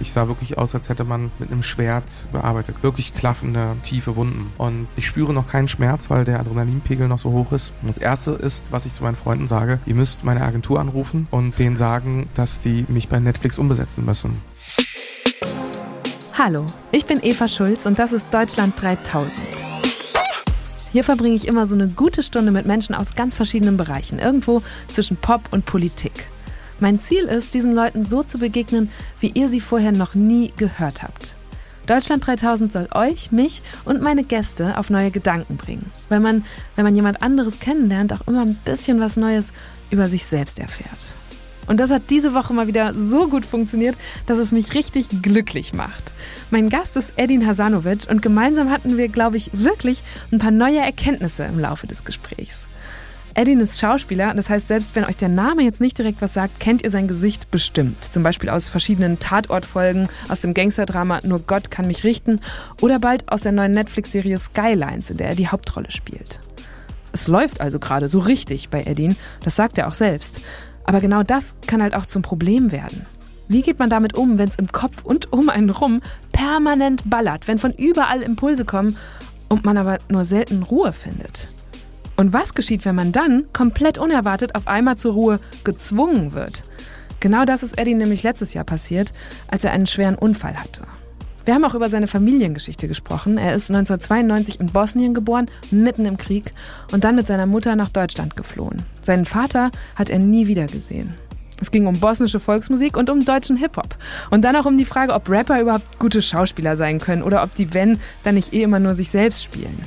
Ich sah wirklich aus, als hätte man mit einem Schwert bearbeitet. Wirklich klaffende, tiefe Wunden. Und ich spüre noch keinen Schmerz, weil der Adrenalinpegel noch so hoch ist. Und das erste ist, was ich zu meinen Freunden sage, ihr müsst meine Agentur anrufen und denen sagen, dass die mich bei Netflix umbesetzen müssen. Hallo, ich bin Eva Schulz und das ist Deutschland 3000. Hier verbringe ich immer so eine gute Stunde mit Menschen aus ganz verschiedenen Bereichen, irgendwo zwischen Pop und Politik. Mein Ziel ist, diesen Leuten so zu begegnen, wie ihr sie vorher noch nie gehört habt. Deutschland 3000 soll euch, mich und meine Gäste auf neue Gedanken bringen, weil man, wenn man jemand anderes kennenlernt, auch immer ein bisschen was Neues über sich selbst erfährt. Und das hat diese Woche mal wieder so gut funktioniert, dass es mich richtig glücklich macht. Mein Gast ist Edin Hasanovic und gemeinsam hatten wir, glaube ich, wirklich ein paar neue Erkenntnisse im Laufe des Gesprächs. Edin ist Schauspieler, das heißt, selbst wenn euch der Name jetzt nicht direkt was sagt, kennt ihr sein Gesicht bestimmt. Zum Beispiel aus verschiedenen Tatortfolgen, aus dem Gangsterdrama Nur Gott kann mich richten oder bald aus der neuen Netflix-Serie Skylines, in der er die Hauptrolle spielt. Es läuft also gerade so richtig bei Edin, das sagt er auch selbst. Aber genau das kann halt auch zum Problem werden. Wie geht man damit um, wenn es im Kopf und um einen rum permanent ballert, wenn von überall Impulse kommen und man aber nur selten Ruhe findet? Und was geschieht, wenn man dann komplett unerwartet auf einmal zur Ruhe gezwungen wird? Genau das ist Eddie nämlich letztes Jahr passiert, als er einen schweren Unfall hatte. Wir haben auch über seine Familiengeschichte gesprochen. Er ist 1992 in Bosnien geboren, mitten im Krieg, und dann mit seiner Mutter nach Deutschland geflohen. Seinen Vater hat er nie wieder gesehen. Es ging um bosnische Volksmusik und um deutschen Hip-Hop. Und dann auch um die Frage, ob Rapper überhaupt gute Schauspieler sein können oder ob die, wenn, dann nicht eh immer nur sich selbst spielen.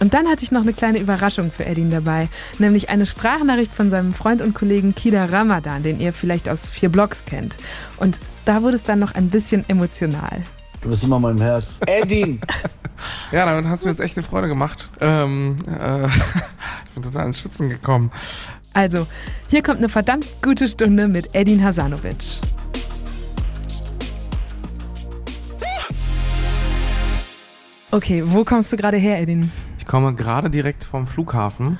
Und dann hatte ich noch eine kleine Überraschung für Edin dabei, nämlich eine Sprachnachricht von seinem Freund und Kollegen Kida Ramadan, den ihr vielleicht aus vier Blogs kennt. Und da wurde es dann noch ein bisschen emotional. Du bist immer mein Herz. Edin! ja, damit hast du jetzt echt eine Freude gemacht. Ähm, äh, ich bin total ins Schwitzen gekommen. Also, hier kommt eine verdammt gute Stunde mit Edin Hasanovic. Okay, wo kommst du gerade her, Edin? Ich komme gerade direkt vom Flughafen,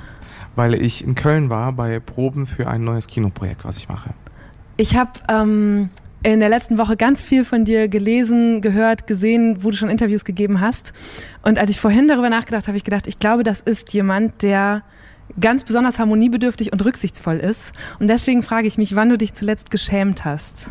weil ich in Köln war bei Proben für ein neues Kinoprojekt, was ich mache. Ich habe ähm, in der letzten Woche ganz viel von dir gelesen, gehört, gesehen, wo du schon Interviews gegeben hast. Und als ich vorhin darüber nachgedacht habe, habe ich gedacht, ich glaube, das ist jemand, der ganz besonders harmoniebedürftig und rücksichtsvoll ist. Und deswegen frage ich mich, wann du dich zuletzt geschämt hast.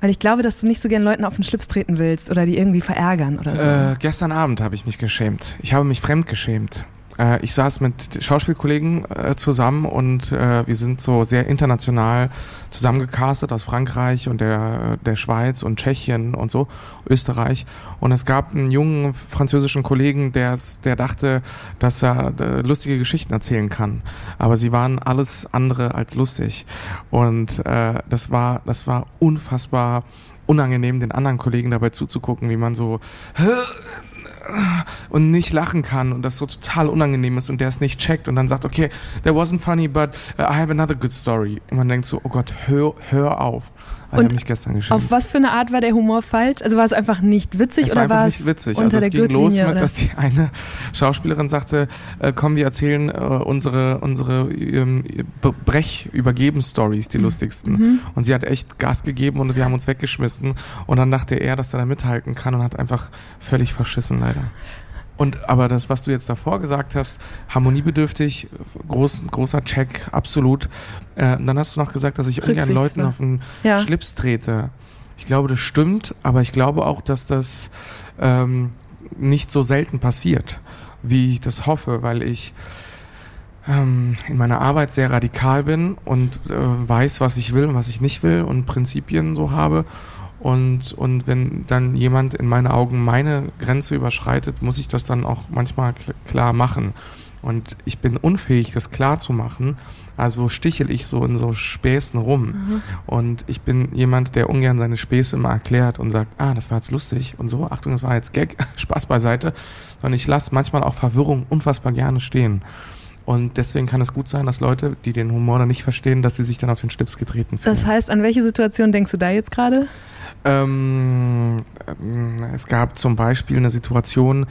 Weil ich glaube, dass du nicht so gern Leuten auf den Schlips treten willst oder die irgendwie verärgern oder so. Äh, gestern Abend habe ich mich geschämt. Ich habe mich fremd geschämt. Äh, ich saß mit Schauspielkollegen äh, zusammen und äh, wir sind so sehr international zusammengecastet aus Frankreich und der, der Schweiz und Tschechien und so, Österreich. Und es gab einen jungen französischen Kollegen, der, dachte, dass er äh, lustige Geschichten erzählen kann. Aber sie waren alles andere als lustig. Und äh, das war, das war unfassbar unangenehm, den anderen Kollegen dabei zuzugucken, wie man so und nicht lachen kann und das so total unangenehm ist und der es nicht checkt und dann sagt, okay, that wasn't funny, but uh, I have another good story. Und man denkt so, oh Gott, hör, hör auf. Ich habe mich gestern geschrieben. Auf was für eine Art war der Humor falsch? Also war es einfach nicht witzig es oder war es nicht witzig? Unter also es ging los mit, oder? dass die eine Schauspielerin sagte, äh, komm, wir erzählen äh, unsere unsere ähm, Brech übergeben Stories, die mhm. lustigsten. Mhm. Und sie hat echt Gas gegeben und wir haben uns weggeschmissen und dann dachte er, dass er da mithalten kann und hat einfach völlig verschissen leider. Und aber das, was du jetzt davor gesagt hast, harmoniebedürftig, groß, großer Check, absolut. Äh, dann hast du noch gesagt, dass ich ungern Leuten auf den ja. Schlips trete. Ich glaube, das stimmt, aber ich glaube auch, dass das ähm, nicht so selten passiert, wie ich das hoffe, weil ich ähm, in meiner Arbeit sehr radikal bin und äh, weiß, was ich will und was ich nicht will und Prinzipien so habe und, und wenn dann jemand in meinen Augen meine Grenze überschreitet, muss ich das dann auch manchmal klar machen. Und ich bin unfähig, das klar zu machen. Also stichel ich so in so Späßen rum. Mhm. Und ich bin jemand, der ungern seine Späße immer erklärt und sagt, ah, das war jetzt lustig und so, Achtung, das war jetzt Gag, Spaß beiseite. Und ich lasse manchmal auch Verwirrung unfassbar gerne stehen. Und deswegen kann es gut sein, dass Leute, die den Humor dann nicht verstehen, dass sie sich dann auf den Stips getreten fühlen. Das heißt, an welche Situation denkst du da jetzt gerade? Ähm, es gab zum Beispiel eine Situation,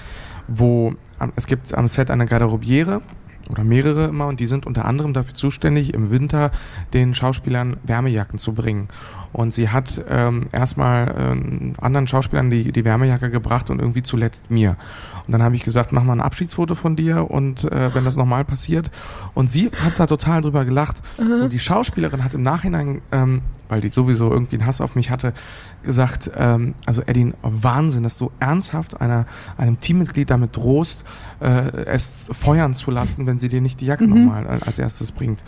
wo es gibt am Set eine Garderobiere oder mehrere immer und die sind unter anderem dafür zuständig, im Winter den Schauspielern Wärmejacken zu bringen. Und sie hat ähm, erstmal ähm, anderen Schauspielern die, die Wärmejacke gebracht und irgendwie zuletzt mir. Und dann habe ich gesagt, mach mal ein Abschiedsfoto von dir und äh, wenn das nochmal passiert. Und sie hat da total drüber gelacht. Und die Schauspielerin hat im Nachhinein, ähm, weil die sowieso irgendwie einen Hass auf mich hatte, gesagt, ähm, also Eddie, Wahnsinn, dass du ernsthaft einer, einem Teammitglied damit drohst, äh, es feuern zu lassen, wenn sie dir nicht die Jacke mhm. nochmal als erstes bringt.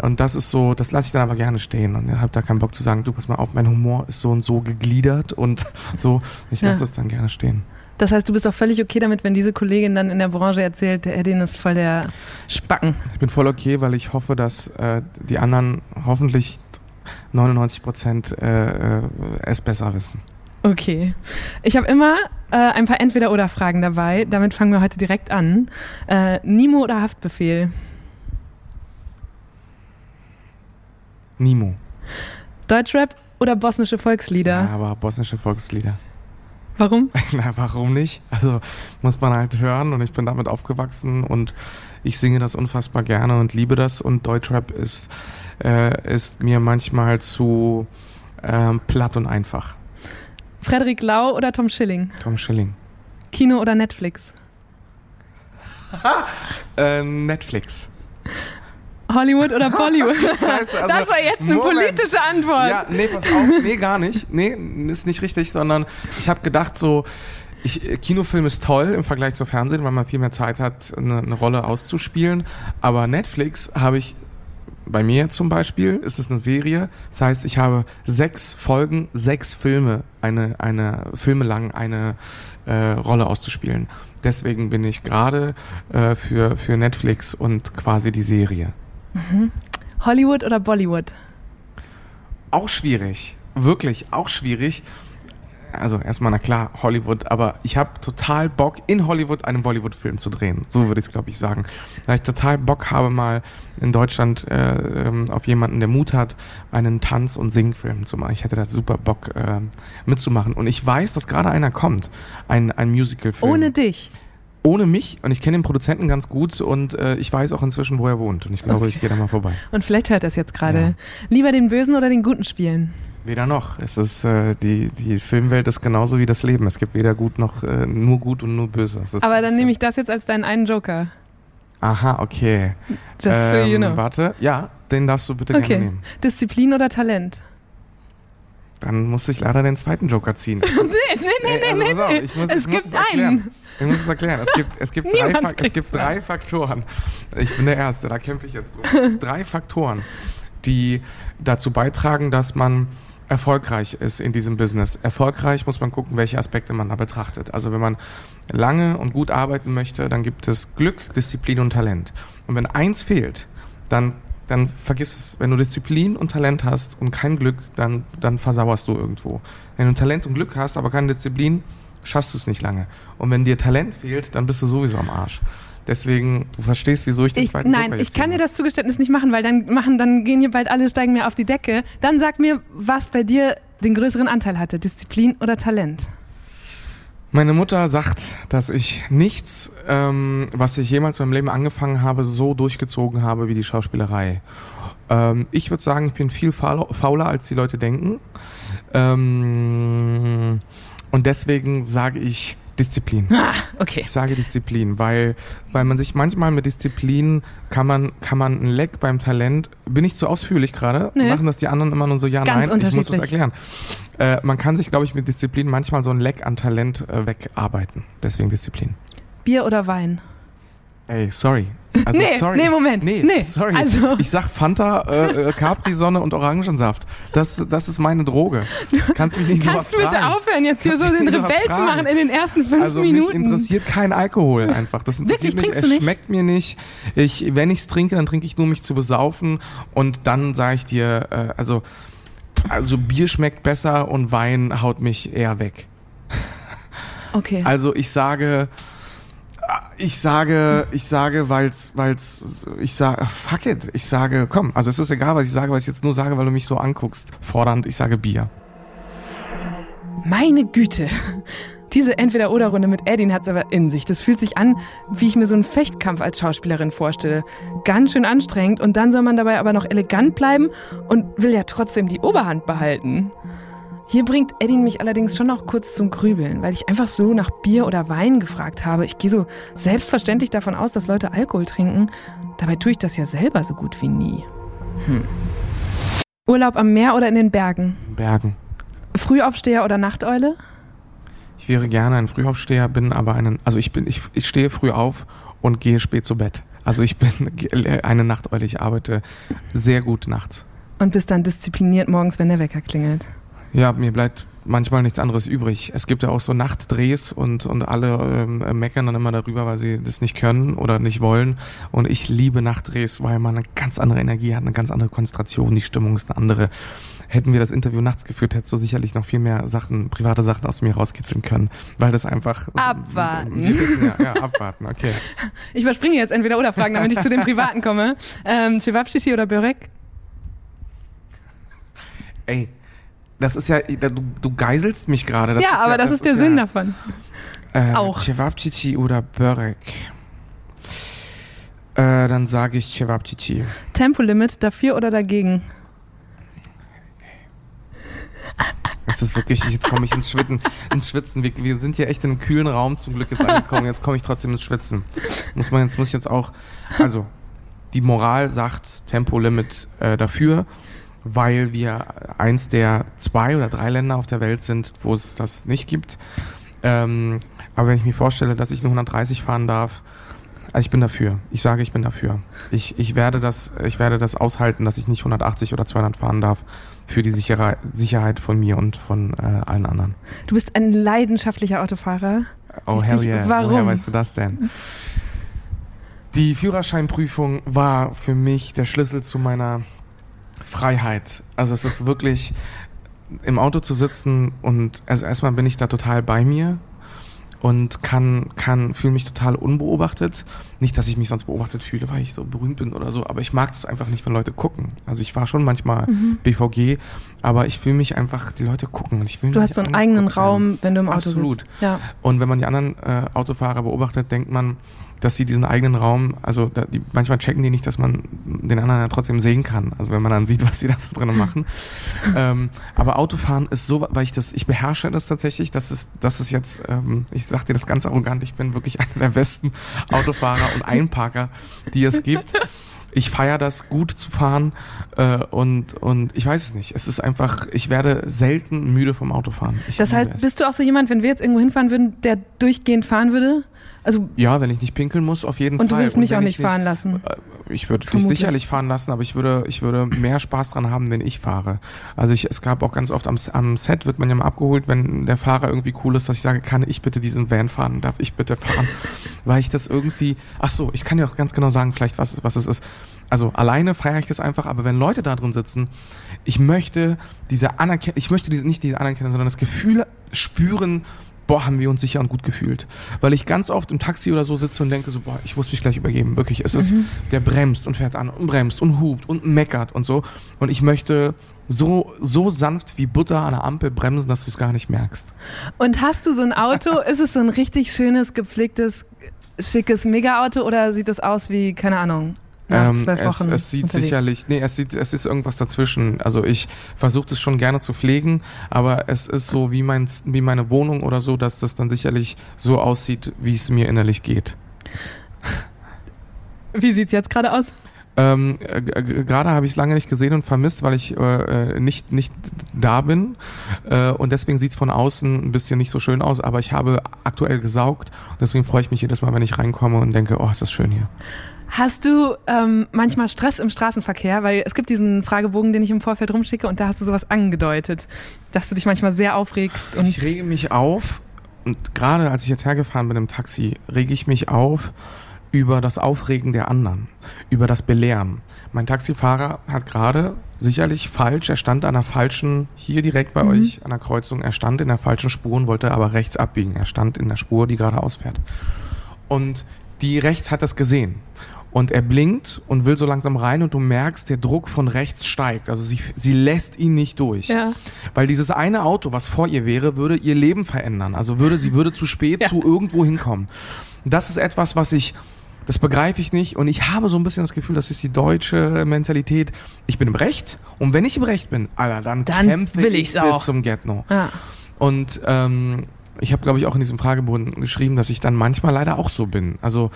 Und das ist so, das lasse ich dann aber gerne stehen und ich habe da keinen Bock zu sagen, du pass mal auf, mein Humor ist so und so gegliedert und so. Ich lasse ja. das dann gerne stehen. Das heißt, du bist auch völlig okay damit, wenn diese Kollegin dann in der Branche erzählt, der Edin ist voll der Spacken. Ich bin voll okay, weil ich hoffe, dass äh, die anderen hoffentlich 99 Prozent äh, äh, es besser wissen. Okay. Ich habe immer äh, ein paar Entweder-Oder-Fragen dabei. Damit fangen wir heute direkt an. Äh, Nimo oder Haftbefehl? Nimo. Deutschrap oder bosnische Volkslieder? Ja, aber bosnische Volkslieder. Warum? Na, warum nicht? Also muss man halt hören und ich bin damit aufgewachsen und ich singe das unfassbar gerne und liebe das und Deutschrap ist, äh, ist mir manchmal zu äh, platt und einfach. Frederik Lau oder Tom Schilling? Tom Schilling. Kino oder Netflix? äh, Netflix. Hollywood oder Bollywood? Scheiße, also das war jetzt eine Moment. politische Antwort. Ja, nee, pass auf. Nee, gar nicht. Nee, ist nicht richtig, sondern ich habe gedacht so, ich, Kinofilm ist toll im Vergleich zum Fernsehen, weil man viel mehr Zeit hat, eine, eine Rolle auszuspielen. Aber Netflix habe ich bei mir zum Beispiel ist es eine Serie. Das heißt, ich habe sechs Folgen, sechs Filme, eine, eine Filme lang eine äh, Rolle auszuspielen. Deswegen bin ich gerade äh, für, für Netflix und quasi die Serie. Mhm. Hollywood oder Bollywood? Auch schwierig. Wirklich, auch schwierig. Also erstmal, na klar, Hollywood, aber ich habe total Bock, in Hollywood einen Bollywood-Film zu drehen. So würde ich es, glaube ich, sagen. Weil ich total Bock habe, mal in Deutschland äh, ähm, auf jemanden, der Mut hat, einen Tanz- und Singfilm zu machen. Ich hätte da super Bock äh, mitzumachen. Und ich weiß, dass gerade einer kommt, ein, ein Musical-Film. Ohne dich? ohne mich und ich kenne den Produzenten ganz gut und äh, ich weiß auch inzwischen, wo er wohnt und ich glaube, okay. ich gehe da mal vorbei. Und vielleicht hört er es jetzt gerade. Ja. Lieber den Bösen oder den Guten spielen? Weder noch. Es ist äh, die, die Filmwelt ist genauso wie das Leben. Es gibt weder gut noch äh, nur gut und nur böse. Aber dann nehme ich das jetzt als deinen einen Joker. Aha, okay. Just ähm, so you ähm, know. Warte, ja, den darfst du bitte okay. gerne nehmen. Disziplin oder Talent? Dann muss ich leider den zweiten Joker ziehen. nee, nee, nee, also, nee, nee. Ich muss, es ich gibt einen. Ich muss es erklären. Es gibt, es gibt, drei, es gibt drei Faktoren. Ich bin der Erste, da kämpfe ich jetzt drum. drei Faktoren, die dazu beitragen, dass man erfolgreich ist in diesem Business. Erfolgreich muss man gucken, welche Aspekte man da betrachtet. Also wenn man lange und gut arbeiten möchte, dann gibt es Glück, Disziplin und Talent. Und wenn eins fehlt, dann dann vergiss es. Wenn du Disziplin und Talent hast und kein Glück, dann, dann versauerst du irgendwo. Wenn du Talent und Glück hast, aber keine Disziplin, schaffst du es nicht lange. Und wenn dir Talent fehlt, dann bist du sowieso am Arsch. Deswegen, du verstehst, wieso ich den ich, zweiten Nein, ich kann dir das Zugeständnis nicht machen, weil dann machen, dann gehen hier bald alle, steigen mir auf die Decke. Dann sag mir, was bei dir den größeren Anteil hatte, Disziplin oder Talent? Meine Mutter sagt, dass ich nichts, ähm, was ich jemals in meinem Leben angefangen habe, so durchgezogen habe wie die Schauspielerei. Ähm, ich würde sagen, ich bin viel fauler, als die Leute denken. Ähm, und deswegen sage ich, Disziplin. Ah, okay. Ich sage Disziplin, weil, weil man sich manchmal mit Disziplin kann man, kann man ein Leck beim Talent, bin ich zu ausführlich gerade? Machen das die anderen immer nur so, ja, Ganz nein, ich muss das erklären. Äh, man kann sich, glaube ich, mit Disziplin manchmal so ein Leck an Talent äh, wegarbeiten. Deswegen Disziplin. Bier oder Wein? Ey, sorry. Also, nee, sorry. nee, Moment. Nee, nee. sorry. Also. Ich sag Fanta, äh, äh, Capri-Sonne und Orangensaft. Das, das ist meine Droge. Kannst mich nicht Kannst du bitte fragen. aufhören, jetzt hier Kannst so den Rebell zu machen in den ersten fünf also Minuten? Mich interessiert kein Alkohol einfach. Das interessiert Wirklich, mich. Es nicht? schmeckt mir nicht. Ich, wenn ich es trinke, dann trinke ich nur mich zu besaufen. Und dann sage ich dir, äh, also, also Bier schmeckt besser und Wein haut mich eher weg. Okay. Also ich sage, ich sage, ich sage, weil's, weil's, ich sage, fuck it, ich sage, komm, also es ist egal, was ich sage, was ich jetzt nur sage, weil du mich so anguckst, fordernd, ich sage Bier. Meine Güte. Diese Entweder-Oder-Runde mit Edin hat es aber in sich. Das fühlt sich an, wie ich mir so einen Fechtkampf als Schauspielerin vorstelle. Ganz schön anstrengend und dann soll man dabei aber noch elegant bleiben und will ja trotzdem die Oberhand behalten. Hier bringt Edin mich allerdings schon noch kurz zum Grübeln, weil ich einfach so nach Bier oder Wein gefragt habe. Ich gehe so selbstverständlich davon aus, dass Leute Alkohol trinken. Dabei tue ich das ja selber so gut wie nie. Hm. Urlaub am Meer oder in den Bergen? Bergen. Frühaufsteher oder Nachteule? Ich wäre gerne ein Frühaufsteher, bin aber einen, also ich bin, ich, ich stehe früh auf und gehe spät zu Bett. Also ich bin eine Nachteule, ich arbeite sehr gut nachts. Und bist dann diszipliniert morgens, wenn der Wecker klingelt? Ja, mir bleibt manchmal nichts anderes übrig. Es gibt ja auch so Nachtdrehs und, und alle ähm, meckern dann immer darüber, weil sie das nicht können oder nicht wollen. Und ich liebe Nachtdrehs, weil man eine ganz andere Energie hat, eine ganz andere Konzentration, die Stimmung ist eine andere. Hätten wir das Interview nachts geführt, hättest du sicherlich noch viel mehr Sachen, private Sachen aus mir rauskitzeln können, weil das einfach... Abwarten. Wir wissen ja, ja, abwarten, okay. Ich überspringe jetzt entweder oder Fragen, damit ich zu den Privaten komme. Ähm, Chewabschichi oder Börek? Ey, das ist ja, du, du geiselst mich gerade. Ja, aber ja, das, das, ist der ist Sinn ja, davon. Äh, Auch. Cevapcici oder Börek? Äh, dann sage ich Cevapcici. Tempolimit dafür oder dagegen? Das ist wirklich, jetzt komme ich ins Schwitzen. Ins Schwitzen. Wir, wir, sind hier echt in einem kühlen Raum zum Glück jetzt angekommen. Jetzt komme ich trotzdem ins Schwitzen. Muss man jetzt muss ich jetzt auch, also die Moral sagt Tempolimit äh, dafür weil wir eins der zwei oder drei Länder auf der Welt sind, wo es das nicht gibt. Ähm, aber wenn ich mir vorstelle, dass ich nur 130 fahren darf, also ich bin dafür. Ich sage, ich bin dafür. Ich, ich, werde das, ich werde das aushalten, dass ich nicht 180 oder 200 fahren darf für die Sichere, Sicherheit von mir und von äh, allen anderen. Du bist ein leidenschaftlicher Autofahrer. Oh, hell yeah. Warum? Woher weißt du das denn? Die Führerscheinprüfung war für mich der Schlüssel zu meiner Freiheit. Also es ist wirklich im Auto zu sitzen und also erstmal bin ich da total bei mir und kann, kann, fühle mich total unbeobachtet. Nicht, dass ich mich sonst beobachtet fühle, weil ich so berühmt bin oder so, aber ich mag das einfach nicht, wenn Leute gucken. Also ich war schon manchmal mhm. BVG, aber ich fühle mich einfach, die Leute gucken. Und ich will du hast so einen eigenen Raum, wenn du im Auto Absolut. sitzt. Ja. Und wenn man die anderen äh, Autofahrer beobachtet, denkt man, dass sie diesen eigenen Raum, also da, die, manchmal checken die nicht, dass man den anderen ja trotzdem sehen kann. Also wenn man dann sieht, was sie da so drinnen machen. ähm, aber Autofahren ist so, weil ich das, ich beherrsche das tatsächlich, das ist, das ist jetzt, ähm, ich sag dir das ganz arrogant, ich bin wirklich einer der besten Autofahrer und Einparker, die es gibt. Ich feiere das, gut zu fahren äh, und, und ich weiß es nicht. Es ist einfach, ich werde selten müde vom Autofahren. Ich das heißt, bist du auch so jemand, wenn wir jetzt irgendwo hinfahren würden, der durchgehend fahren würde? Also ja, wenn ich nicht pinkeln muss, auf jeden und Fall. Und du willst mich auch nicht fahren lassen? Äh, ich würde dich sicherlich fahren lassen, aber ich würde, ich würde mehr Spaß dran haben, wenn ich fahre. Also ich, es gab auch ganz oft am, am Set, wird man ja mal abgeholt, wenn der Fahrer irgendwie cool ist, dass ich sage, kann ich bitte diesen Van fahren? Darf ich bitte fahren? Weil ich das irgendwie, ach so, ich kann dir auch ganz genau sagen, vielleicht was, was es ist. Also alleine feiere ich das einfach, aber wenn Leute da drin sitzen, ich möchte diese Anerkennung, ich möchte diese, nicht diese Anerkennung, sondern das Gefühl spüren, boah, haben wir uns sicher und gut gefühlt. Weil ich ganz oft im Taxi oder so sitze und denke so, boah, ich muss mich gleich übergeben. Wirklich, es ist, mhm. der bremst und fährt an und bremst und hupt und meckert und so. Und ich möchte so, so sanft wie Butter an der Ampel bremsen, dass du es gar nicht merkst. Und hast du so ein Auto? ist es so ein richtig schönes, gepflegtes, schickes Mega-Auto oder sieht es aus wie, keine Ahnung, nach ähm, zwölf Wochen. Es, es sieht unterwegs. sicherlich, nee, es sieht, es ist irgendwas dazwischen. Also ich versuche das schon gerne zu pflegen, aber es ist so wie mein, wie meine Wohnung oder so, dass das dann sicherlich so aussieht, wie es mir innerlich geht. Wie sieht es jetzt gerade aus? Ähm, äh, gerade habe ich es lange nicht gesehen und vermisst, weil ich äh, äh, nicht, nicht da bin. Äh, und deswegen sieht es von außen ein bisschen nicht so schön aus, aber ich habe aktuell gesaugt. Deswegen freue ich mich jedes Mal, wenn ich reinkomme und denke, oh, ist das schön hier. Hast du ähm, manchmal Stress im Straßenverkehr? Weil es gibt diesen Fragebogen, den ich im Vorfeld rumschicke und da hast du sowas angedeutet, dass du dich manchmal sehr aufregst. Und ich rege mich auf und gerade als ich jetzt hergefahren bin im Taxi, rege ich mich auf über das Aufregen der anderen, über das Belehren. Mein Taxifahrer hat gerade sicherlich falsch, er stand an der falschen, hier direkt bei mhm. euch an der Kreuzung, er stand in der falschen Spur und wollte aber rechts abbiegen. Er stand in der Spur, die gerade ausfährt. Und die rechts hat das gesehen Und er blinkt und will so langsam rein und du merkst, der Druck von rechts steigt. Also sie, sie lässt ihn nicht durch. Ja. Weil dieses eine Auto, was vor ihr wäre, würde ihr Leben verändern. Also würde, sie würde zu spät Ja. zu irgendwo hinkommen. Das ist etwas, was ich, das begreife ich nicht. Und ich habe so ein bisschen das Gefühl, das ist die deutsche Mentalität. Ich bin im Recht. Und wenn ich im Recht bin, Alter, dann, Dann kämpfe ich bis auch. zum Get-No. Ah. Und ähm, ich habe, glaube ich, auch in diesem Fragebogen geschrieben, dass ich dann manchmal leider auch so bin. Also,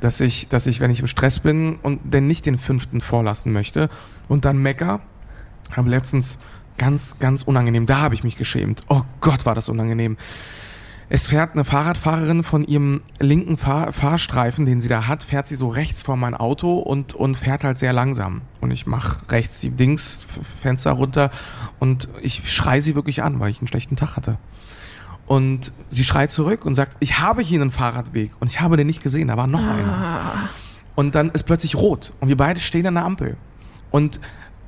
dass ich, dass ich, wenn ich im Stress bin und denn nicht den fünften vorlassen möchte und dann mecker, habe letztens ganz, ganz unangenehm, da habe ich mich geschämt. Oh Gott, war das unangenehm. Es fährt eine Fahrradfahrerin von ihrem linken Fahr Fahrstreifen, den sie da hat, fährt sie so rechts vor mein Auto und, und fährt halt sehr langsam. Und ich mache rechts die Dings, Fenster runter und ich schrei sie wirklich an, weil ich einen schlechten Tag hatte. Und sie schreit zurück und sagt, ich habe hier einen Fahrradweg und ich habe den nicht gesehen, da war noch einer. Und dann ist plötzlich rot und wir beide stehen an der Ampel. Und,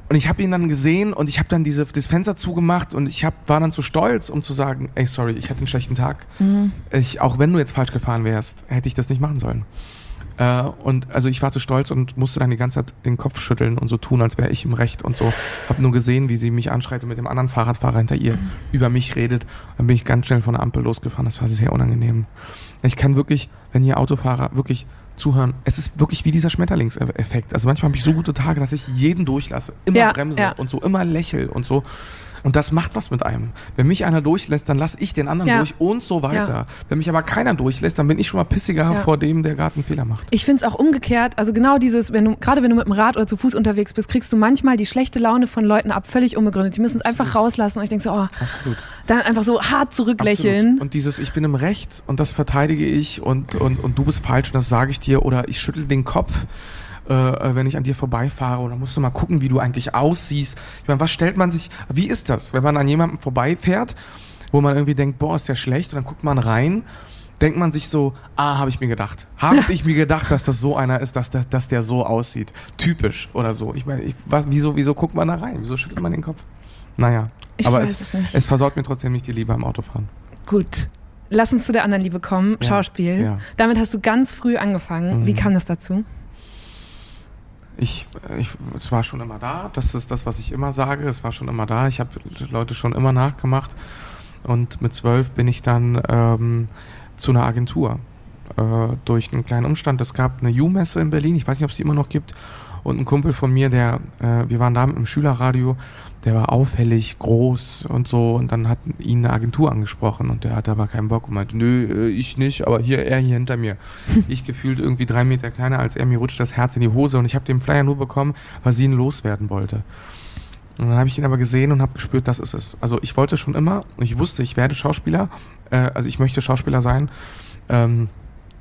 und ich habe ihn dann gesehen und ich habe dann diese, das Fenster zugemacht und ich hab, war dann zu stolz, um zu sagen, ey, sorry, ich hatte einen schlechten Tag. Ich, auch wenn du jetzt falsch gefahren wärst, hätte ich das nicht machen sollen. Äh, und also ich war zu stolz und musste dann die ganze Zeit den Kopf schütteln und so tun, als wäre ich im Recht und so. Hab nur gesehen, wie sie mich anschreit und mit dem anderen Fahrradfahrer hinter ihr über mich redet. Dann bin ich ganz schnell von der Ampel losgefahren. Das war sehr unangenehm. Ich kann wirklich, wenn hier Autofahrer wirklich zuhören, es ist wirklich wie dieser Schmetterlingseffekt. Also manchmal habe ich so gute Tage, dass ich jeden durchlasse, immer Ja, bremse ja. und so immer lächel und so. Und das macht was mit einem. Wenn mich einer durchlässt, dann lasse ich den anderen Ja. durch und so weiter. Wenn mich aber keiner durchlässt, dann bin ich schon mal pissiger Ja. vor dem, der gerade einen Fehler macht. Ich finde es auch umgekehrt, also genau dieses, wenn du, gerade wenn du mit dem Rad oder zu Fuß unterwegs bist, kriegst du manchmal die schlechte Laune von Leuten ab, völlig unbegründet. Die müssen es einfach rauslassen und ich denke so, oh, Absolut. dann einfach so hart zurücklächeln. Absolut. Und dieses, ich bin im Recht und das verteidige ich und, und, und du bist falsch und das sage ich dir oder ich schüttel den Kopf, äh, äh, wenn ich an dir vorbeifahre oder musst du mal gucken, wie du eigentlich aussiehst. Ich meine, was stellt man sich, wie ist das, wenn man an jemandem vorbeifährt, wo man irgendwie denkt, boah, ist der schlecht und dann guckt man rein, denkt man sich so, ah, habe ich mir gedacht. Habe ich mir gedacht, dass das so einer ist, dass der, dass der so aussieht. Typisch oder so. Ich meine, ich, was, wieso, wieso guckt man da rein? Wieso schüttelt man den Kopf? Naja, Ich aber weiß es, es nicht. es versorgt mir trotzdem nicht die Liebe am Autofahren. Gut. Lass uns zu der anderen Liebe kommen, Ja, Schauspiel. ja. Damit hast du ganz früh angefangen. Wie Mhm. kam das dazu? Ich, ich, es war schon immer da. Das ist das, was ich immer sage. Es war schon immer da. Ich habe Leute schon immer nachgemacht. Und mit zwölf bin ich dann ähm, zu einer Agentur. Äh, durch einen kleinen Umstand. Es gab eine U-Messe in Berlin. Ich weiß nicht, ob es die immer noch gibt. Und ein Kumpel von mir, der, äh, wir waren da im Schülerradio, der war auffällig, groß und so. Und dann hat ihn eine Agentur angesprochen und der hatte aber keinen Bock und meinte, nö, äh, ich nicht, aber hier, er hier hinter mir. ich gefühlt irgendwie drei Meter kleiner als er, mir rutscht das Herz in die Hose und ich habe den Flyer nur bekommen, weil sie ihn loswerden wollte. Und dann habe ich ihn aber gesehen und habe gespürt, das ist es. Also ich wollte schon immer ich wusste, ich werde Schauspieler, äh, also ich möchte Schauspieler sein. Ähm,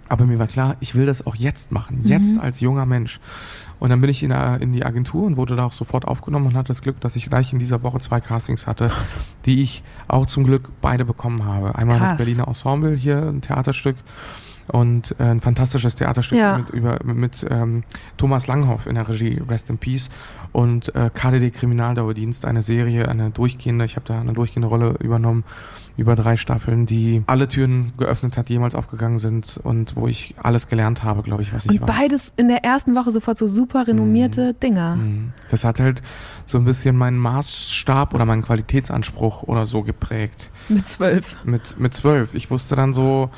aber mir war klar, ich will das auch jetzt machen, jetzt als junger Mensch. Und dann bin ich in, der- in die Agentur und wurde da auch sofort aufgenommen und hatte das Glück, dass ich gleich in dieser Woche zwei Castings hatte, die ich auch zum Glück beide bekommen habe. Einmal Krass. das Berliner Ensemble hier, ein Theaterstück und äh, ein fantastisches Theaterstück Ja. mit, über, mit ähm, Thomas Langhoff in der Regie, Rest in Peace und äh, KDD Kriminaldauerdienst, eine Serie, eine durchgehende, ich habe da eine durchgehende Rolle übernommen, über drei Staffeln, die alle Türen geöffnet hat, die jemals aufgegangen sind und wo ich alles gelernt habe, glaube ich, was ich Und weiß. beides in der ersten Woche sofort so super renommierte Dinger. Mhm. Das hat halt so ein bisschen meinen Maßstab oder meinen Qualitätsanspruch oder so geprägt. Mit zwölf. Mit, mit zwölf. Ich wusste dann so,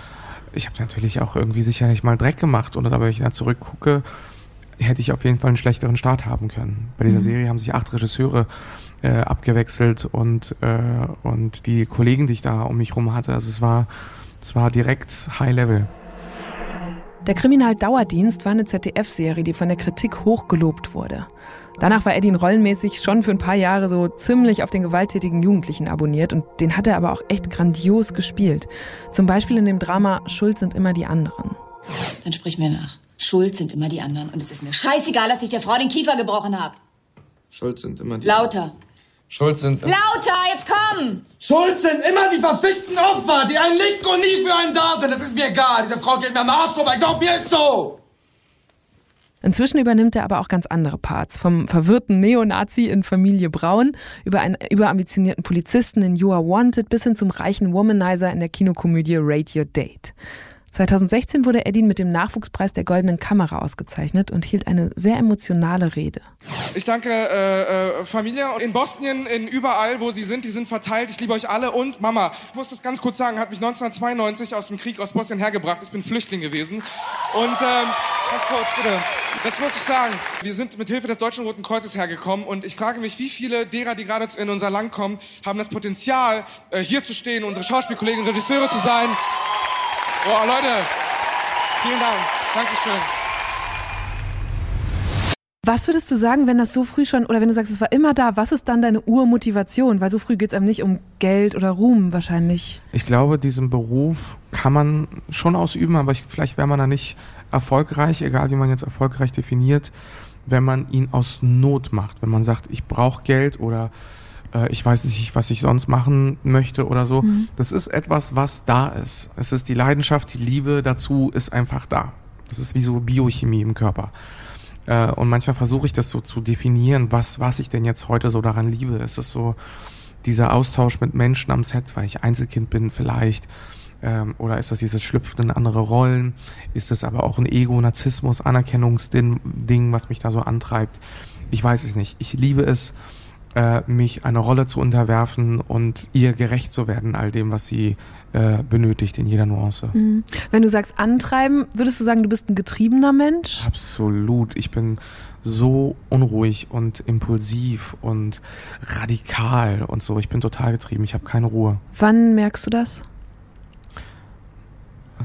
ich habe natürlich auch irgendwie sicherlich mal Dreck gemacht und aber wenn ich dann zurückgucke, hätte ich auf jeden Fall einen schlechteren Start haben können. Bei dieser Mhm. Serie haben sich acht Regisseure äh, abgewechselt und, äh, und die Kollegen, die ich da um mich rum hatte, also es war, es war direkt High Level. Der Kriminaldauerdienst war eine ZDF-Serie, die von der Kritik hoch gelobt wurde. Danach war Eddie rollenmäßig schon für ein paar Jahre so ziemlich auf den gewalttätigen Jugendlichen abonniert und den hat er aber auch echt grandios gespielt. Zum Beispiel in dem Drama Schuld sind immer die anderen. Dann sprich mir nach. Schuld sind immer die anderen. Und es ist mir scheißegal, dass ich der Frau den Kiefer gebrochen habe. Schuld sind immer die. Lauter. Schuld sind Lauter, jetzt komm! Schuld sind immer die verfickten Opfer, die einen linken und nie für einen da sind. Das ist mir egal. Diese Frau geht mir am Arsch vorbei. Glaub mir, ist so. Inzwischen übernimmt er aber auch ganz andere Parts. Vom verwirrten Neonazi in Familie Braun über einen überambitionierten Polizisten in You Are Wanted bis hin zum reichen Womanizer in der Kinokomödie Rate Your Date. 2016 wurde Edin mit dem Nachwuchspreis der Goldenen Kamera ausgezeichnet und hielt eine sehr emotionale Rede. Ich danke äh, äh, Familie in Bosnien, in überall, wo sie sind. Die sind verteilt. Ich liebe euch alle. Und Mama, ich muss das ganz kurz sagen, hat mich 1992 aus dem Krieg aus Bosnien hergebracht. Ich bin Flüchtling gewesen. Und ähm, ganz kurz, bitte. Das muss ich sagen. Wir sind mit Hilfe des Deutschen Roten Kreuzes hergekommen. Und ich frage mich, wie viele derer, die gerade in unser Land kommen, haben das Potenzial, äh, hier zu stehen, unsere Schauspielkollegen, Regisseure zu sein. Boah, Leute, vielen Dank. Dankeschön. Was würdest du sagen, wenn das so früh schon, oder wenn du sagst, es war immer da, was ist dann deine Urmotivation? Weil so früh geht es einem nicht um Geld oder Ruhm wahrscheinlich. Ich glaube, diesen Beruf kann man schon ausüben, aber ich, vielleicht wäre man da nicht erfolgreich, egal wie man jetzt erfolgreich definiert, wenn man ihn aus Not macht. Wenn man sagt, ich brauche Geld oder äh, ich weiß nicht, was ich sonst machen möchte oder so. Mhm. Das ist etwas, was da ist. Es ist die Leidenschaft, die Liebe dazu ist einfach da. Das ist wie so Biochemie im Körper. Äh, und manchmal versuche ich das so zu definieren, was, was ich denn jetzt heute so daran liebe. Es ist so dieser Austausch mit Menschen am Set, weil ich Einzelkind bin vielleicht. Ähm, oder ist das dieses Schlüpfen in andere Rollen? Ist es aber auch ein Ego, Narzissmus, Anerkennungsding, was mich da so antreibt? Ich weiß es nicht. Ich liebe es, äh, mich einer Rolle zu unterwerfen und ihr gerecht zu werden, all dem, was sie äh, benötigt in jeder Nuance. Mhm. Wenn du sagst antreiben, würdest du sagen, du bist ein getriebener Mensch? Absolut. Ich bin so unruhig und impulsiv und radikal und so. Ich bin total getrieben. Ich habe keine Ruhe. Wann merkst du das?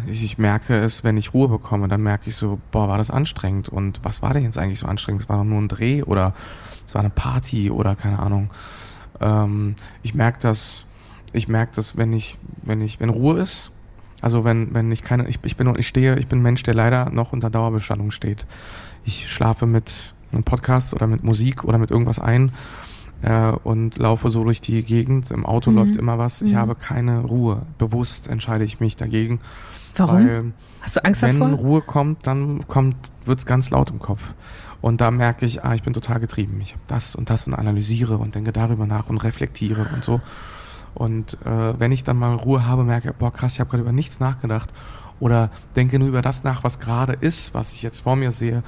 Ich, merke es, wenn ich Ruhe bekomme, dann merke ich so, boah, war das anstrengend und was war denn jetzt eigentlich so anstrengend? Es war doch nur ein Dreh oder es war eine Party oder keine Ahnung. Ähm, ich merke das, ich merke das, wenn ich, wenn ich, wenn Ruhe ist, also wenn, wenn ich keine, ich, ich bin, ich stehe, ich bin ein Mensch, der leider noch unter Dauerbeschallung steht. Ich schlafe mit einem Podcast oder mit Musik oder mit irgendwas ein äh, und laufe so durch die Gegend. Im Auto mhm. läuft immer was. Ich mhm. habe keine Ruhe. Bewusst entscheide ich mich dagegen. Warum? Hast du Angst wenn davor? Wenn Ruhe kommt, dann kommt, wird's ganz laut im Kopf. Und da merke ich, ah, ich bin total getrieben. Ich habe das und das und analysiere und denke darüber nach und reflektiere und so. Und äh, wenn ich dann mal Ruhe habe, merke, boah krass, ich habe gerade über nichts nachgedacht oder denke nur über das nach, was gerade ist, was ich jetzt vor mir sehe,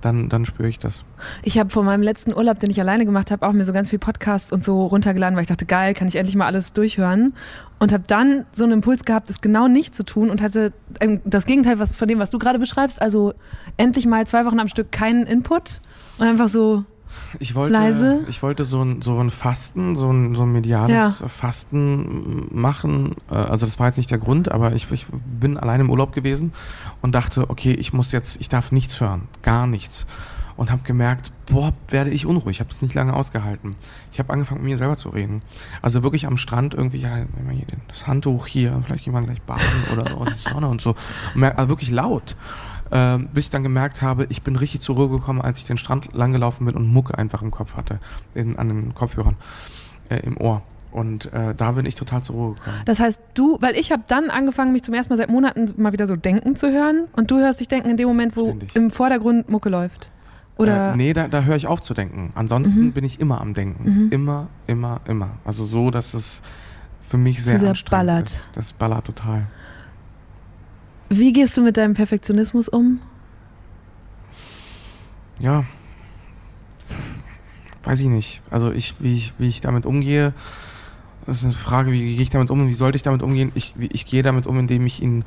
dann, dann spüre ich das. Ich habe vor meinem letzten Urlaub, den ich alleine gemacht habe, auch mir so ganz viel Podcasts und so runtergeladen, weil ich dachte, geil, kann ich endlich mal alles durchhören. Und habe dann so einen Impuls gehabt, es genau nicht zu tun und hatte ähm, das Gegenteil was, von dem, was du gerade beschreibst. Also endlich mal zwei Wochen am Stück keinen Input und einfach so ich wollte, leise. Ich wollte so ein, so ein Fasten, so ein, so ein mediales ja. Fasten machen. Äh, also das war jetzt nicht der Grund, aber ich, ich bin allein im Urlaub gewesen und dachte, okay, ich muss jetzt, ich darf nichts hören, gar nichts. Und habe gemerkt, boah, werde ich unruhig. Ich habe es nicht lange ausgehalten. Ich habe angefangen, mit mir selber zu reden. Also wirklich am Strand irgendwie, ja, das Handtuch hier, vielleicht gehen wir gleich baden oder oh, die Sonne und so. Und merk, also wirklich laut. Ähm, bis ich dann gemerkt habe, ich bin richtig zur Ruhe gekommen, als ich den Strand langgelaufen bin und Mucke einfach im Kopf hatte, in, an den Kopfhörern, äh, im Ohr. Und äh, da bin ich total zur Ruhe gekommen. Das heißt, du, weil ich habe dann angefangen, mich zum ersten Mal seit Monaten mal wieder so denken zu hören und du hörst dich denken in dem Moment, wo Ständig. im Vordergrund Mucke läuft. Oder? Äh, nee, da, da höre ich auf zu denken. Ansonsten mhm. bin ich immer am Denken. Mhm. Immer, immer, immer. Also so, dass es für mich sehr, sehr anstrengend ballert. ist. Das ballert total. Wie gehst du mit deinem Perfektionismus um? Ja, weiß ich nicht. Also ich, wie ich, wie ich damit umgehe, das ist eine Frage, wie gehe ich damit um und wie sollte ich damit umgehen? Ich, ich gehe damit um, indem ich ihn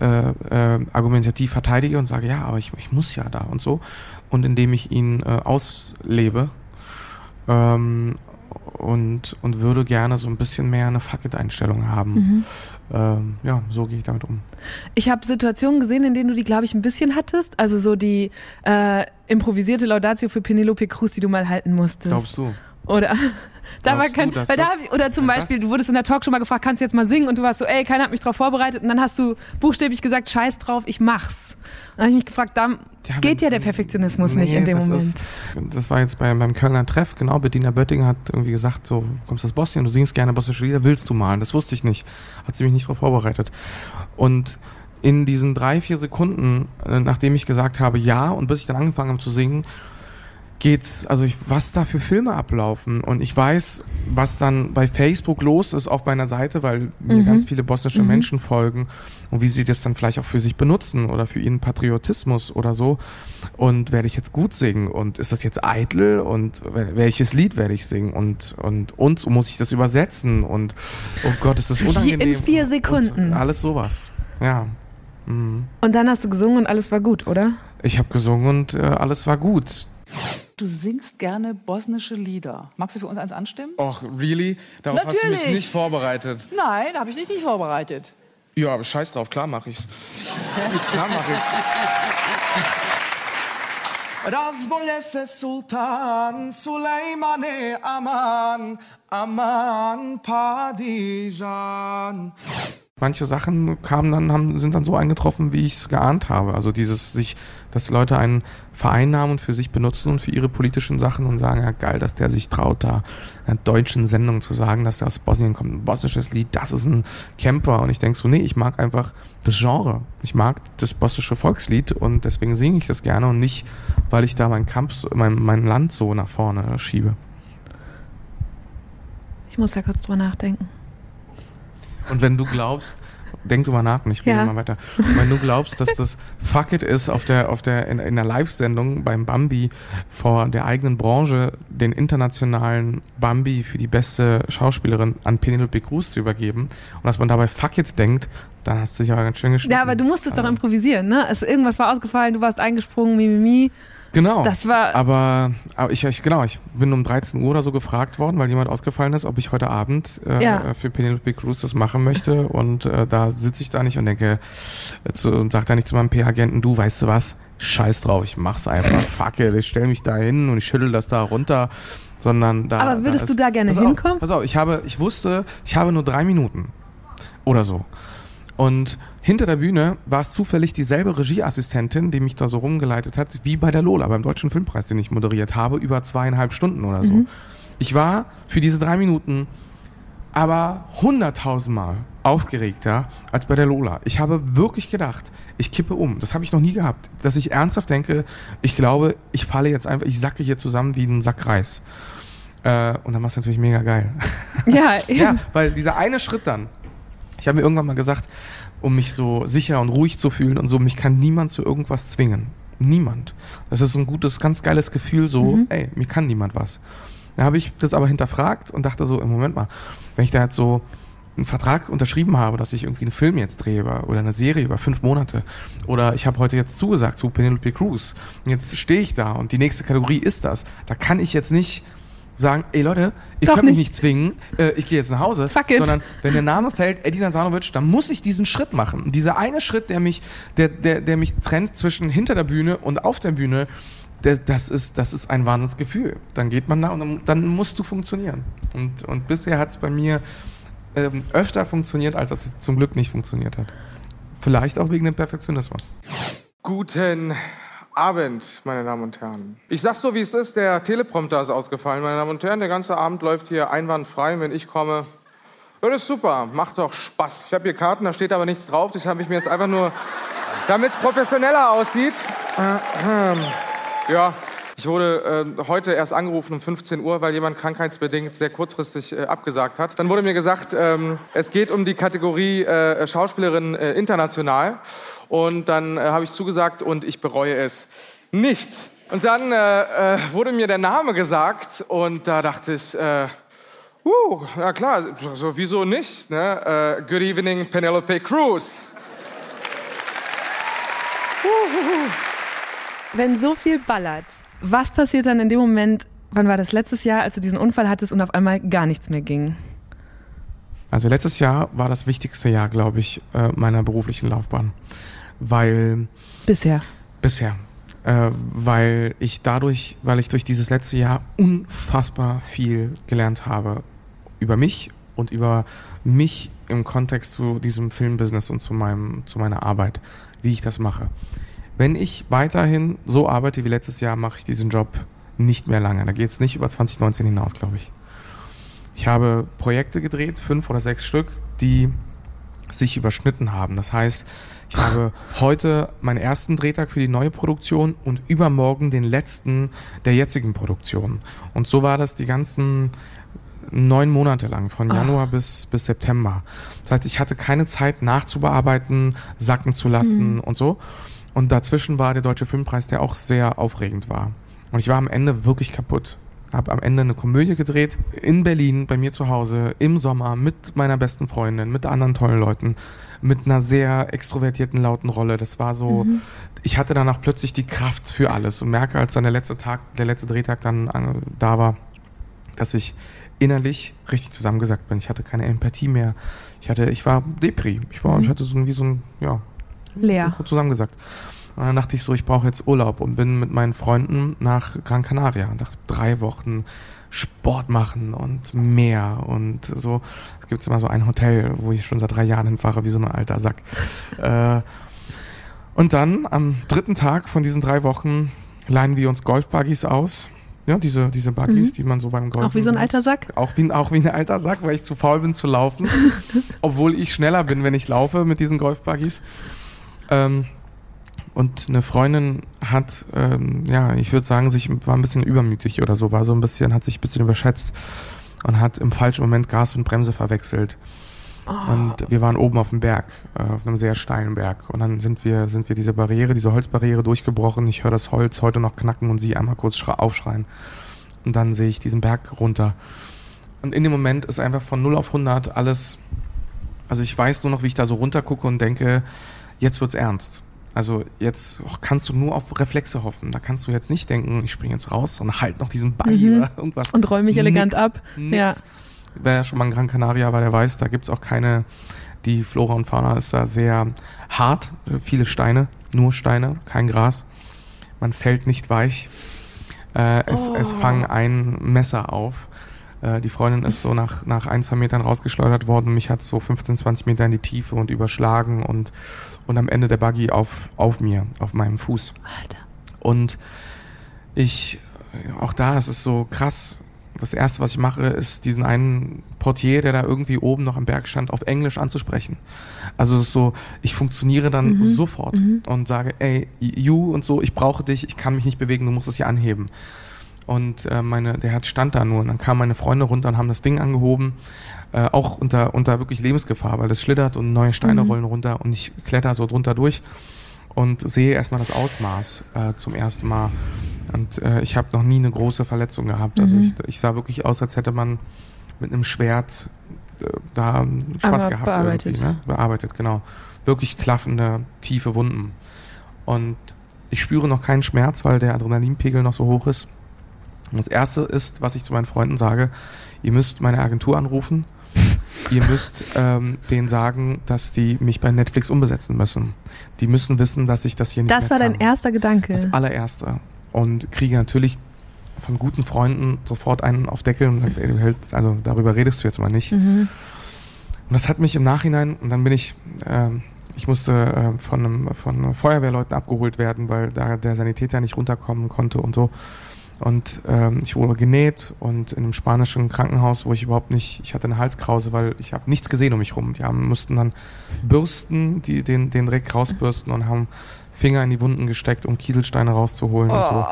äh, äh, argumentativ verteidige und sage, ja, aber ich, ich muss ja da und so. Und indem ich ihn äh, auslebe ähm, und, und würde gerne so ein bisschen mehr eine Fuck-it-Einstellung haben. Mhm. Ähm, ja, so gehe ich damit um. Ich habe Situationen gesehen, in denen du die, glaube ich, ein bisschen hattest. Also so die äh, improvisierte Laudatio für Penelope Cruz, die du mal halten musstest. Glaubst du? Oder da war kein, du, weil da, oder zum Beispiel, du wurdest in der Talk schon mal gefragt, kannst du jetzt mal singen? Und du warst so, ey, keiner hat mich drauf vorbereitet. Und dann hast du buchstäblich gesagt, scheiß drauf, ich mach's. Und dann habe ich mich gefragt, da ja, geht ja der Perfektionismus nee, nicht in dem Moment. Ist, das war jetzt bei, beim Kölner Treff, genau, Bettina Böttinger hat irgendwie gesagt, so, kommst aus Bosnien, du singst gerne bosnische Lieder, willst du malen? Das wusste ich nicht. Hat sie mich nicht drauf vorbereitet. Und in diesen drei, vier Sekunden, äh, nachdem ich gesagt habe, ja, und bis ich dann angefangen habe zu singen, geht's, also ich, was da für Filme ablaufen und ich weiß, was dann bei Facebook los ist auf meiner Seite, weil mir Mhm. ganz viele bosnische Mhm. Menschen folgen und wie sie das dann vielleicht auch für sich benutzen oder für ihren Patriotismus oder so und werde ich jetzt gut singen und ist das jetzt eitel und wel- welches Lied werde ich singen und und und muss ich das übersetzen und oh Gott, ist das In unangenehm vier und Sekunden. alles sowas. Ja. Mhm. Und dann hast du gesungen und alles war gut, oder? Ich habe gesungen und äh, alles war gut. Du singst gerne bosnische Lieder. Magst du für uns eins anstimmen? Och, really? Darauf hast du mich Natürlich. nicht vorbereitet. Nein, da habe ich dich nicht vorbereitet. Ja, aber scheiß drauf, klar mach ich's. klar mach ich's. Razbolje se sultan, Sulejmane aman, aman padijan. Manche Sachen kamen dann, haben, sind dann so eingetroffen, wie ich es geahnt habe. Also dieses sich, dass Leute einen vereinnahmen und für sich benutzen und für ihre politischen Sachen und sagen, ja geil, dass der sich traut, da in einer deutschen Sendung zu sagen, dass der aus Bosnien kommt, ein bosnisches Lied, das ist ein Camper. Und ich denk so, nee, ich mag einfach das Genre. Ich mag das bosnische Volkslied und deswegen singe ich das gerne und nicht, weil ich da meinen Kampf, mein, mein Land so nach vorne schiebe. Ich muss da kurz drüber nachdenken. Und wenn du glaubst, denk drüber nach und ich rede Ja. mal weiter. Und wenn du glaubst, dass das Fuck it ist, auf der, auf der, in, in der Live-Sendung beim Bambi vor der eigenen Branche den internationalen Bambi für die beste Schauspielerin an Penelope Cruz zu übergeben und dass man dabei Fuck it denkt, dann hast du dich aber ganz schön geschnitten. Ja, aber du musstest doch Also, improvisieren, ne? Also irgendwas war ausgefallen, du warst eingesprungen, mimimi. Genau. Das war- Aber, aber ich, ich, genau, ich bin um 13 Uhr oder so gefragt worden, weil jemand ausgefallen ist, ob ich heute Abend äh, Ja. für Penelope Cruz das machen möchte. Und äh, da sitze ich da nicht und denke äh, zu, und sag da nicht zu meinem P-Agenten, du, weißt du was? Scheiß drauf, ich mach's einfach. Fuck it, ich stell mich da hin und ich schüttel das da runter. Sondern da. Aber würdest da du ist- da gerne pass auf, hinkommen? Pass auf, ich habe, ich wusste, ich habe nur drei Minuten. Oder so. Und hinter der Bühne war es zufällig dieselbe Regieassistentin, die mich da so rumgeleitet hat, wie bei der Lola, beim Deutschen Filmpreis, den ich moderiert habe, über zweieinhalb Stunden oder so. Mhm. Ich war für diese drei Minuten aber hunderttausendmal aufgeregter als bei der Lola. Ich habe wirklich gedacht, ich kippe um. Das habe ich noch nie gehabt. Dass ich ernsthaft denke, ich glaube, ich falle jetzt einfach, ich sacke hier zusammen wie ein Sack Reis. Äh, und dann war es natürlich mega geil. Ja, Ja, weil dieser eine Schritt dann, ich habe mir irgendwann mal gesagt, um mich so sicher und ruhig zu fühlen und so, mich kann niemand zu irgendwas zwingen. Niemand. Das ist ein gutes, ganz geiles Gefühl, so, ey, mir kann niemand was. Da habe ich das aber hinterfragt und dachte so, im Moment mal, wenn ich da jetzt so einen Vertrag unterschrieben habe, dass ich irgendwie einen Film jetzt drehe oder eine Serie über fünf Monate oder ich habe heute jetzt zugesagt zu Penelope Cruz und jetzt stehe ich da und die nächste Kategorie ist das. Da kann ich jetzt nicht sagen, ey Leute, ihr Doch könnt mich nicht. zwingen, äh, ich gehe jetzt nach Hause, Fuck it. sondern wenn der Name fällt, Eddie Nasanovic, dann muss ich diesen Schritt machen. Dieser eine Schritt, der mich, der, der, der mich trennt zwischen hinter der Bühne und auf der Bühne, der, das, ist, das ist ein Wahnsinnsgefühl. Dann geht man da und dann, dann musst du funktionieren. Und, und bisher hat es bei mir ähm, öfter funktioniert, als es zum Glück nicht funktioniert hat. Vielleicht auch wegen dem Perfektionismus. Guten Abend, meine Damen und Herren. Ich sag's so, wie es ist, der Teleprompter ist ausgefallen, meine Damen und Herren. Der ganze Abend läuft hier einwandfrei, wenn ich komme. Ja, das ist super, macht doch Spaß. Ich habe hier Karten, da steht aber nichts drauf. Das habe ich mir jetzt einfach nur, damit es professioneller aussieht. Ja, ich wurde äh, heute erst angerufen um 15 Uhr, weil jemand krankheitsbedingt sehr kurzfristig äh, abgesagt hat. Dann wurde mir gesagt, ähm, es geht um die Kategorie äh, Schauspielerin äh, international. Und dann äh, habe ich zugesagt und ich bereue es nicht. Und dann äh, äh, wurde mir der Name gesagt und da dachte ich, äh, uh, ja klar, so wieso nicht? Ne? Äh, good evening, Penelope Cruz. Wenn so viel ballert, was passiert dann in dem Moment, wann war das letztes Jahr, als du diesen Unfall hattest und auf einmal gar nichts mehr ging? Also letztes Jahr war das wichtigste Jahr, glaube ich, äh, meiner beruflichen Laufbahn. Weil Bisher. Bisher. Äh, weil ich dadurch, weil ich durch dieses letzte Jahr unfassbar viel gelernt habe über mich und über mich im Kontext zu diesem Filmbusiness und zu meinem, zu meiner Arbeit, wie ich das mache. Wenn ich weiterhin so arbeite wie letztes Jahr, mache ich diesen Job nicht mehr lange. Da geht es nicht über 2019 hinaus, glaube ich. Ich habe Projekte gedreht, fünf oder sechs Stück, die sich überschnitten haben. Das heißt, ich habe heute meinen ersten Drehtag für die neue Produktion und übermorgen den letzten der jetzigen Produktion. Und so war das die ganzen neun Monate lang, von Januar bis, bis September. Das heißt, ich hatte keine Zeit nachzubearbeiten, sacken zu lassen und so. Und dazwischen war der Deutsche Filmpreis, der auch sehr aufregend war. Und ich war am Ende wirklich kaputt. Habe am Ende eine Komödie gedreht in Berlin bei mir zu Hause im Sommer mit meiner besten Freundin, mit anderen tollen Leuten, mit einer sehr extrovertierten lauten Rolle. Das war so, ich hatte danach plötzlich die Kraft für alles und merke, als dann der letzte Tag, der letzte Drehtag dann äh, da war, dass ich innerlich richtig zusammengesackt bin. Ich hatte keine Empathie mehr. Ich hatte, ich war Depri. Ich war, ich hatte so ein, wie so ein, ja, Leer. zusammengesagt. Und dann dachte ich so, ich brauche jetzt Urlaub und bin mit meinen Freunden nach Gran Canaria und dachte, drei Wochen Sport machen und Meer und so. Es gibt immer so ein Hotel, wo ich schon seit drei Jahren hinfahre, wie so ein alter Sack. äh, und dann am dritten Tag von diesen drei Wochen leihen wir uns Golfbuggies aus. Ja, diese, diese Buggies, die man so beim Golfen Mhm. Auch wie so ein alter. Sack? Auch wie, auch wie ein alter Sack, weil ich zu faul bin zu laufen. obwohl ich schneller bin, wenn ich laufe mit diesen Golfbuggies. Ähm, und eine Freundin hat, ähm, ja, ich würde sagen, sich war ein bisschen übermütig oder so, war so ein bisschen, hat sich ein bisschen überschätzt und hat im falschen Moment Gas und Bremse verwechselt. Und wir waren oben auf dem Berg, äh, auf einem sehr steilen Berg. Und dann sind wir, sind wir diese Barriere, diese Holzbarriere durchgebrochen. Ich höre das Holz heute noch knacken und sie einmal kurz aufschreien. Und dann sehe ich diesen Berg runter. Und in dem Moment ist einfach von 0 auf 100 alles, also ich weiß nur noch, wie ich da so runter gucke und denke, jetzt wird's ernst. Also jetzt och, kannst du nur auf Reflexe hoffen. Da kannst du jetzt nicht denken, ich springe jetzt raus und halt noch diesen Ball Mhm. oder irgendwas. Und räum mich elegant ab. Nix. Ja. Wer schon mal in Gran Canaria war, der weiß, da gibt's auch keine, die Flora und Fauna ist da sehr hart, viele Steine, nur Steine, kein Gras. Man fällt nicht weich. Äh, es, es Oh. fangen ein Messer auf. Äh, die Freundin ist so nach, nach ein, zwei Metern rausgeschleudert worden. Mich hat so 15, 20 Meter in die Tiefe und überschlagen und, und am Ende der Buggy auf, auf mir, auf meinem Fuß. Alter. Und ich, auch da ist es so krass. Das erste, was ich mache, ist diesen einen Portier, der da irgendwie oben noch am Berg stand, auf Englisch anzusprechen. Also es ist so, ich funktioniere dann sofort und sage, ey, you und so, ich brauche dich, ich kann mich nicht bewegen, du musst es hier anheben. Und äh, meine, der Herz stand da nur und dann kamen meine Freunde runter und haben das Ding angehoben, äh, auch unter, unter wirklich Lebensgefahr, weil das schlittert und neue Steine rollen runter und ich kletter so drunter durch und sehe erstmal das Ausmaß äh, zum ersten Mal. Und äh, ich habe noch nie eine große Verletzung gehabt. Also ich, ich sah wirklich aus, als hätte man mit einem Schwert äh, da Spaß Aber gehabt. bearbeitet. Ne? Bearbeitet, genau. Wirklich klaffende, tiefe Wunden. Und ich spüre noch keinen Schmerz, weil der Adrenalinpegel noch so hoch ist. Und das erste ist, was ich zu meinen Freunden sage, ihr müsst meine Agentur anrufen. Ihr müsst ähm, denen sagen, dass die mich bei Netflix umbesetzen müssen. Die müssen wissen, dass ich das hier nicht Das war dein kann. erster Gedanke. Das allererste. Und kriege natürlich von guten Freunden sofort einen auf Deckel und sagt, ey, du hältst, also darüber redest du jetzt mal nicht. Mhm. Und das hat mich im Nachhinein, und dann bin ich, ähm, ich musste äh, von, einem, von Feuerwehrleuten abgeholt werden, weil da der Sanitäter nicht runterkommen konnte und so. Und ähm, ich wurde genäht und in einem spanischen Krankenhaus, wo ich überhaupt nicht, ich hatte eine Halskrause, weil ich habe nichts gesehen um mich rum. Die haben, mussten dann bürsten, die den, den Dreck rausbürsten und haben Finger in die Wunden gesteckt, um Kieselsteine rauszuholen und so.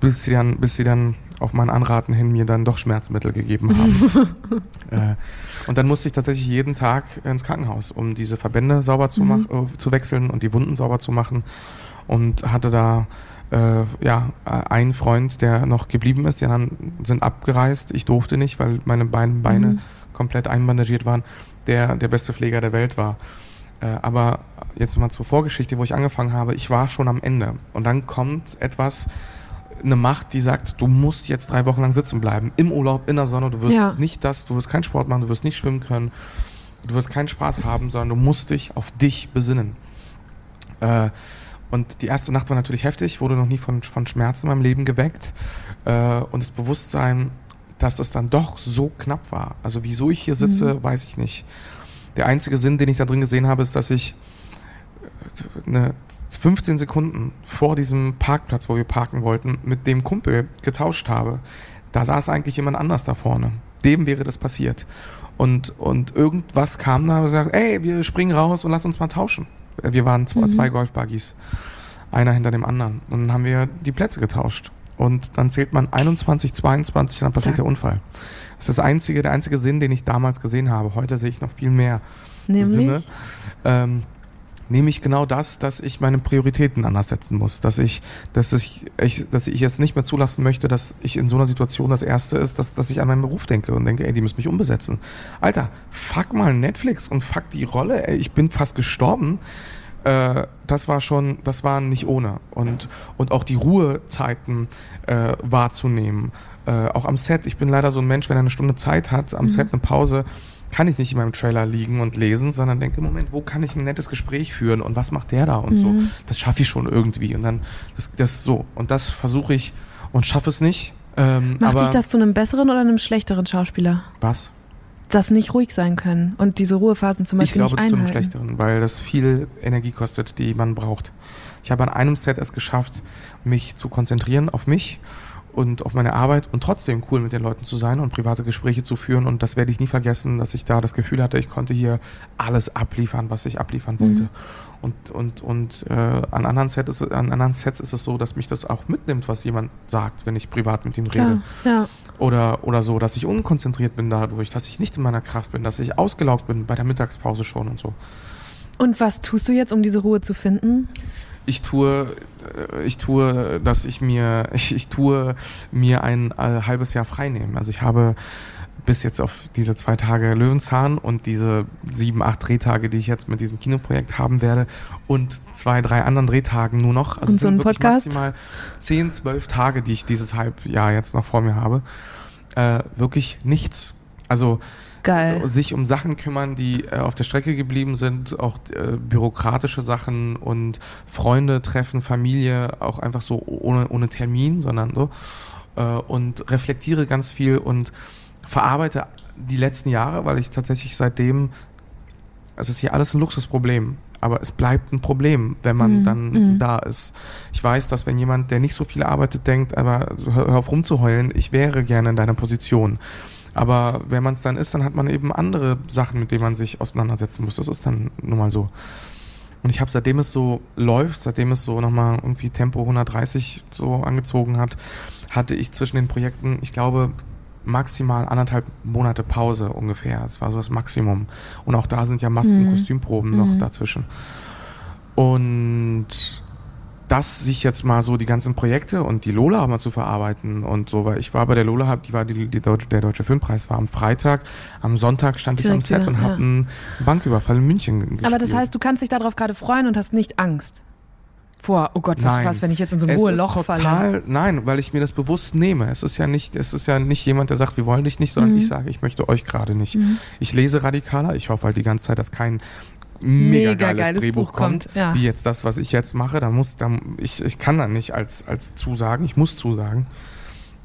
Bis sie dann, bis sie dann auf mein Anraten hin mir dann doch Schmerzmittel gegeben haben. äh, und dann musste ich tatsächlich jeden Tag ins Krankenhaus, um diese Verbände sauber zu, mach, äh, zu wechseln und die Wunden sauber zu machen. Und hatte da äh, ja, äh, einen Freund, der noch geblieben ist. Die anderen sind abgereist. Ich durfte nicht, weil meine beiden Beine komplett einbandagiert waren. Der der beste Pfleger der Welt war. Äh, aber jetzt mal zur Vorgeschichte, wo ich angefangen habe. Ich war schon am Ende. Und dann kommt etwas, eine Macht, die sagt, du musst jetzt drei Wochen lang sitzen bleiben. Im Urlaub, in der Sonne. Du wirst Ja. nicht das, du wirst keinen Sport machen, du wirst nicht schwimmen können. Du wirst keinen Spaß haben, sondern du musst dich auf dich besinnen. Äh, und die erste Nacht war natürlich heftig, wurde noch nie von, von Schmerzen in meinem Leben geweckt. Äh, und das Bewusstsein, dass es dann doch so knapp war. Also wieso ich hier sitze, weiß ich nicht. Der einzige Sinn, den ich da drin gesehen habe, ist, dass ich äh, eine 15 Sekunden vor diesem Parkplatz, wo wir parken wollten, mit dem Kumpel getauscht habe. Da saß eigentlich jemand anders da vorne. Dem wäre das passiert. Und, und irgendwas kam da und gesagt, ey, wir springen raus und lass uns mal tauschen. Wir waren zwei, zwei Golfbuggies. Einer hinter dem anderen. Und dann haben wir die Plätze getauscht. Und dann zählt man 21, 22 und dann passiert Zack. der Unfall. Das ist das einzige, der einzige Sinn, den ich damals gesehen habe. Heute sehe ich noch viel mehr Nämlich? Sinne. Ähm, nämlich genau das, dass ich meine Prioritäten anders setzen muss. Dass ich, dass ich, ich, dass ich jetzt nicht mehr zulassen möchte, dass ich in so einer Situation das Erste ist, dass, dass ich an meinen Beruf denke und denke, ey, die müssen mich umbesetzen. Alter, fuck mal Netflix und fuck die Rolle, ey, ich bin fast gestorben. Äh, das war schon, das war nicht ohne. Und, und auch die Ruhezeiten äh, wahrzunehmen. Äh, auch am Set. Ich bin leider so ein Mensch, wenn er eine Stunde Zeit hat, am Set eine Pause, kann ich nicht in meinem Trailer liegen und lesen, sondern denke, Moment, wo kann ich ein nettes Gespräch führen und was macht der da und so. Das schaffe ich schon irgendwie. Und dann, das, das so. Und das versuche ich und schaffe es nicht. Ähm, Macht dich das zu einem besseren oder einem schlechteren Schauspieler? was? Das nicht ruhig sein können und diese Ruhephasen zum Ich Beispiel glaube nicht zu einem schlechteren, weil das viel Energie kostet, die man braucht. Ich habe an einem Set es geschafft, mich zu konzentrieren auf mich und auf meine Arbeit und trotzdem cool mit den Leuten zu sein und private Gespräche zu führen. Und das werde ich nie vergessen, dass ich da das Gefühl hatte, ich konnte hier alles abliefern, was ich abliefern wollte. Und, und, und äh, an, anderen Set ist, an anderen Sets ist es so, dass mich das auch mitnimmt, was jemand sagt, wenn ich privat mit ihm rede. Klar, ja. Oder, oder so, dass ich unkonzentriert bin dadurch, dass ich nicht in meiner Kraft bin, dass ich ausgelaugt bin bei der Mittagspause schon und so. Und was tust du jetzt, um diese Ruhe zu finden? Ich tue, äh, ich tue, dass ich mir, ich, ich tue mir ein äh, halbes Jahr frei nehmen. Also ich habe bis jetzt auf diese zwei Tage Löwenzahn und diese sieben, acht Drehtage, die ich jetzt mit diesem Kinoprojekt haben werde und zwei, drei anderen Drehtagen nur noch. Also Und so ein wirklich Podcast? maximal zehn, zwölf Tage, die ich dieses Halbjahr jetzt noch vor mir habe. Äh, wirklich nichts. Also Geil. sich um Sachen kümmern, die äh, auf der Strecke geblieben sind, auch äh, bürokratische Sachen und Freunde treffen, Familie, auch einfach so ohne, ohne Termin, sondern so. Äh, und reflektiere ganz viel und verarbeite die letzten Jahre, weil ich tatsächlich seitdem, es ist hier alles ein Luxusproblem, aber es bleibt ein Problem, wenn man Mhm, dann mhm. da ist. Ich weiß, dass wenn jemand, der nicht so viel arbeitet, denkt, aber hör hör auf rumzuheulen, ich wäre gerne in deiner Position. Aber wenn man es dann ist, dann hat man eben andere Sachen, mit denen man sich auseinandersetzen muss. Das ist dann nun mal so. Und ich habe, seitdem es so läuft, seitdem es so nochmal irgendwie Tempo 130 so angezogen hat, hatte ich zwischen den Projekten, ich glaube, maximal anderthalb Monate Pause ungefähr. Das war so das Maximum. Und auch da sind ja Masken, Mhm. Kostümproben noch Mhm. dazwischen. Und das sich jetzt mal so die ganzen Projekte und die Lola mal zu verarbeiten und so, weil ich war bei der Lola, die war die, die Deutsche, der Deutsche Filmpreis war am Freitag, am Sonntag stand ich am Direkt Set und habe ja. einen Banküberfall in München gespielt. Aber das heißt, du kannst dich darauf gerade freuen und hast nicht Angst vor, oh Gott, was, was wenn ich jetzt in so ein es Ruheloch ist falle? total, nein, weil ich mir das bewusst nehme. Es ist ja nicht, es ist ja nicht jemand, der sagt, wir wollen dich nicht, sondern Mhm. ich sage, ich möchte euch gerade nicht. Ich lese radikaler. Ich hoffe halt die ganze Zeit, dass kein mega, Mega geiles, geiles Drehbuch Buch kommt, kommt, ja. wie jetzt das, was ich jetzt mache. Da muss, da, ich, ich kann dann nicht als, als zusagen. Ich muss zusagen.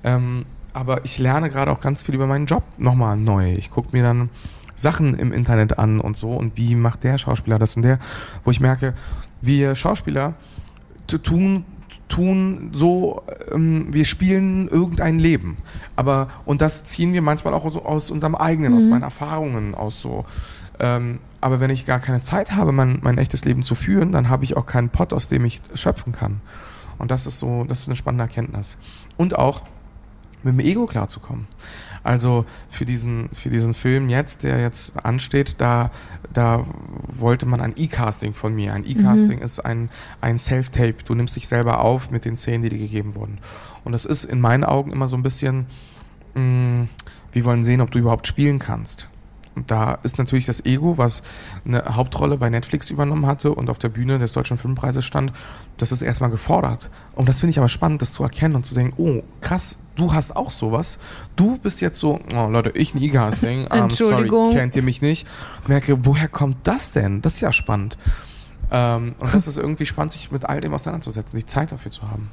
Ähm, aber ich lerne gerade auch ganz viel über meinen Job nochmal neu. Ich gucke mir dann Sachen im Internet an und so und wie macht der Schauspieler das und der, wo ich merke, wir Schauspieler tun tun so, ähm, wir spielen irgendein Leben. Aber, und das ziehen wir manchmal auch so aus unserem eigenen, aus meinen Erfahrungen, aus so. Ähm, aber wenn ich gar keine Zeit habe, mein, mein echtes Leben zu führen, dann habe ich auch keinen Pott, aus dem ich schöpfen kann. Und das ist so, das ist eine spannende Erkenntnis. Und auch mit dem Ego klarzukommen. Also für diesen, für diesen Film jetzt, der jetzt ansteht, da, da wollte man ein E-Casting von mir. Ein E-Casting ist ein, ein Self-Tape. Du nimmst dich selber auf mit den Szenen, die dir gegeben wurden. Und das ist in meinen Augen immer so ein bisschen, mh, wir wollen sehen, ob du überhaupt spielen kannst. Und da ist natürlich das Ego, was eine Hauptrolle bei Netflix übernommen hatte und auf der Bühne des Deutschen Filmpreises stand, das ist erstmal gefordert. Und das finde ich aber spannend, das zu erkennen und zu denken, oh, krass, du hast auch sowas. Du bist jetzt so, oh Leute, ich ein E-Casting, um, sorry, kennt ihr mich nicht? Merke, woher kommt das denn? Das ist ja spannend. Ähm, und das ist irgendwie spannend, sich mit all dem auseinanderzusetzen, die Zeit dafür zu haben.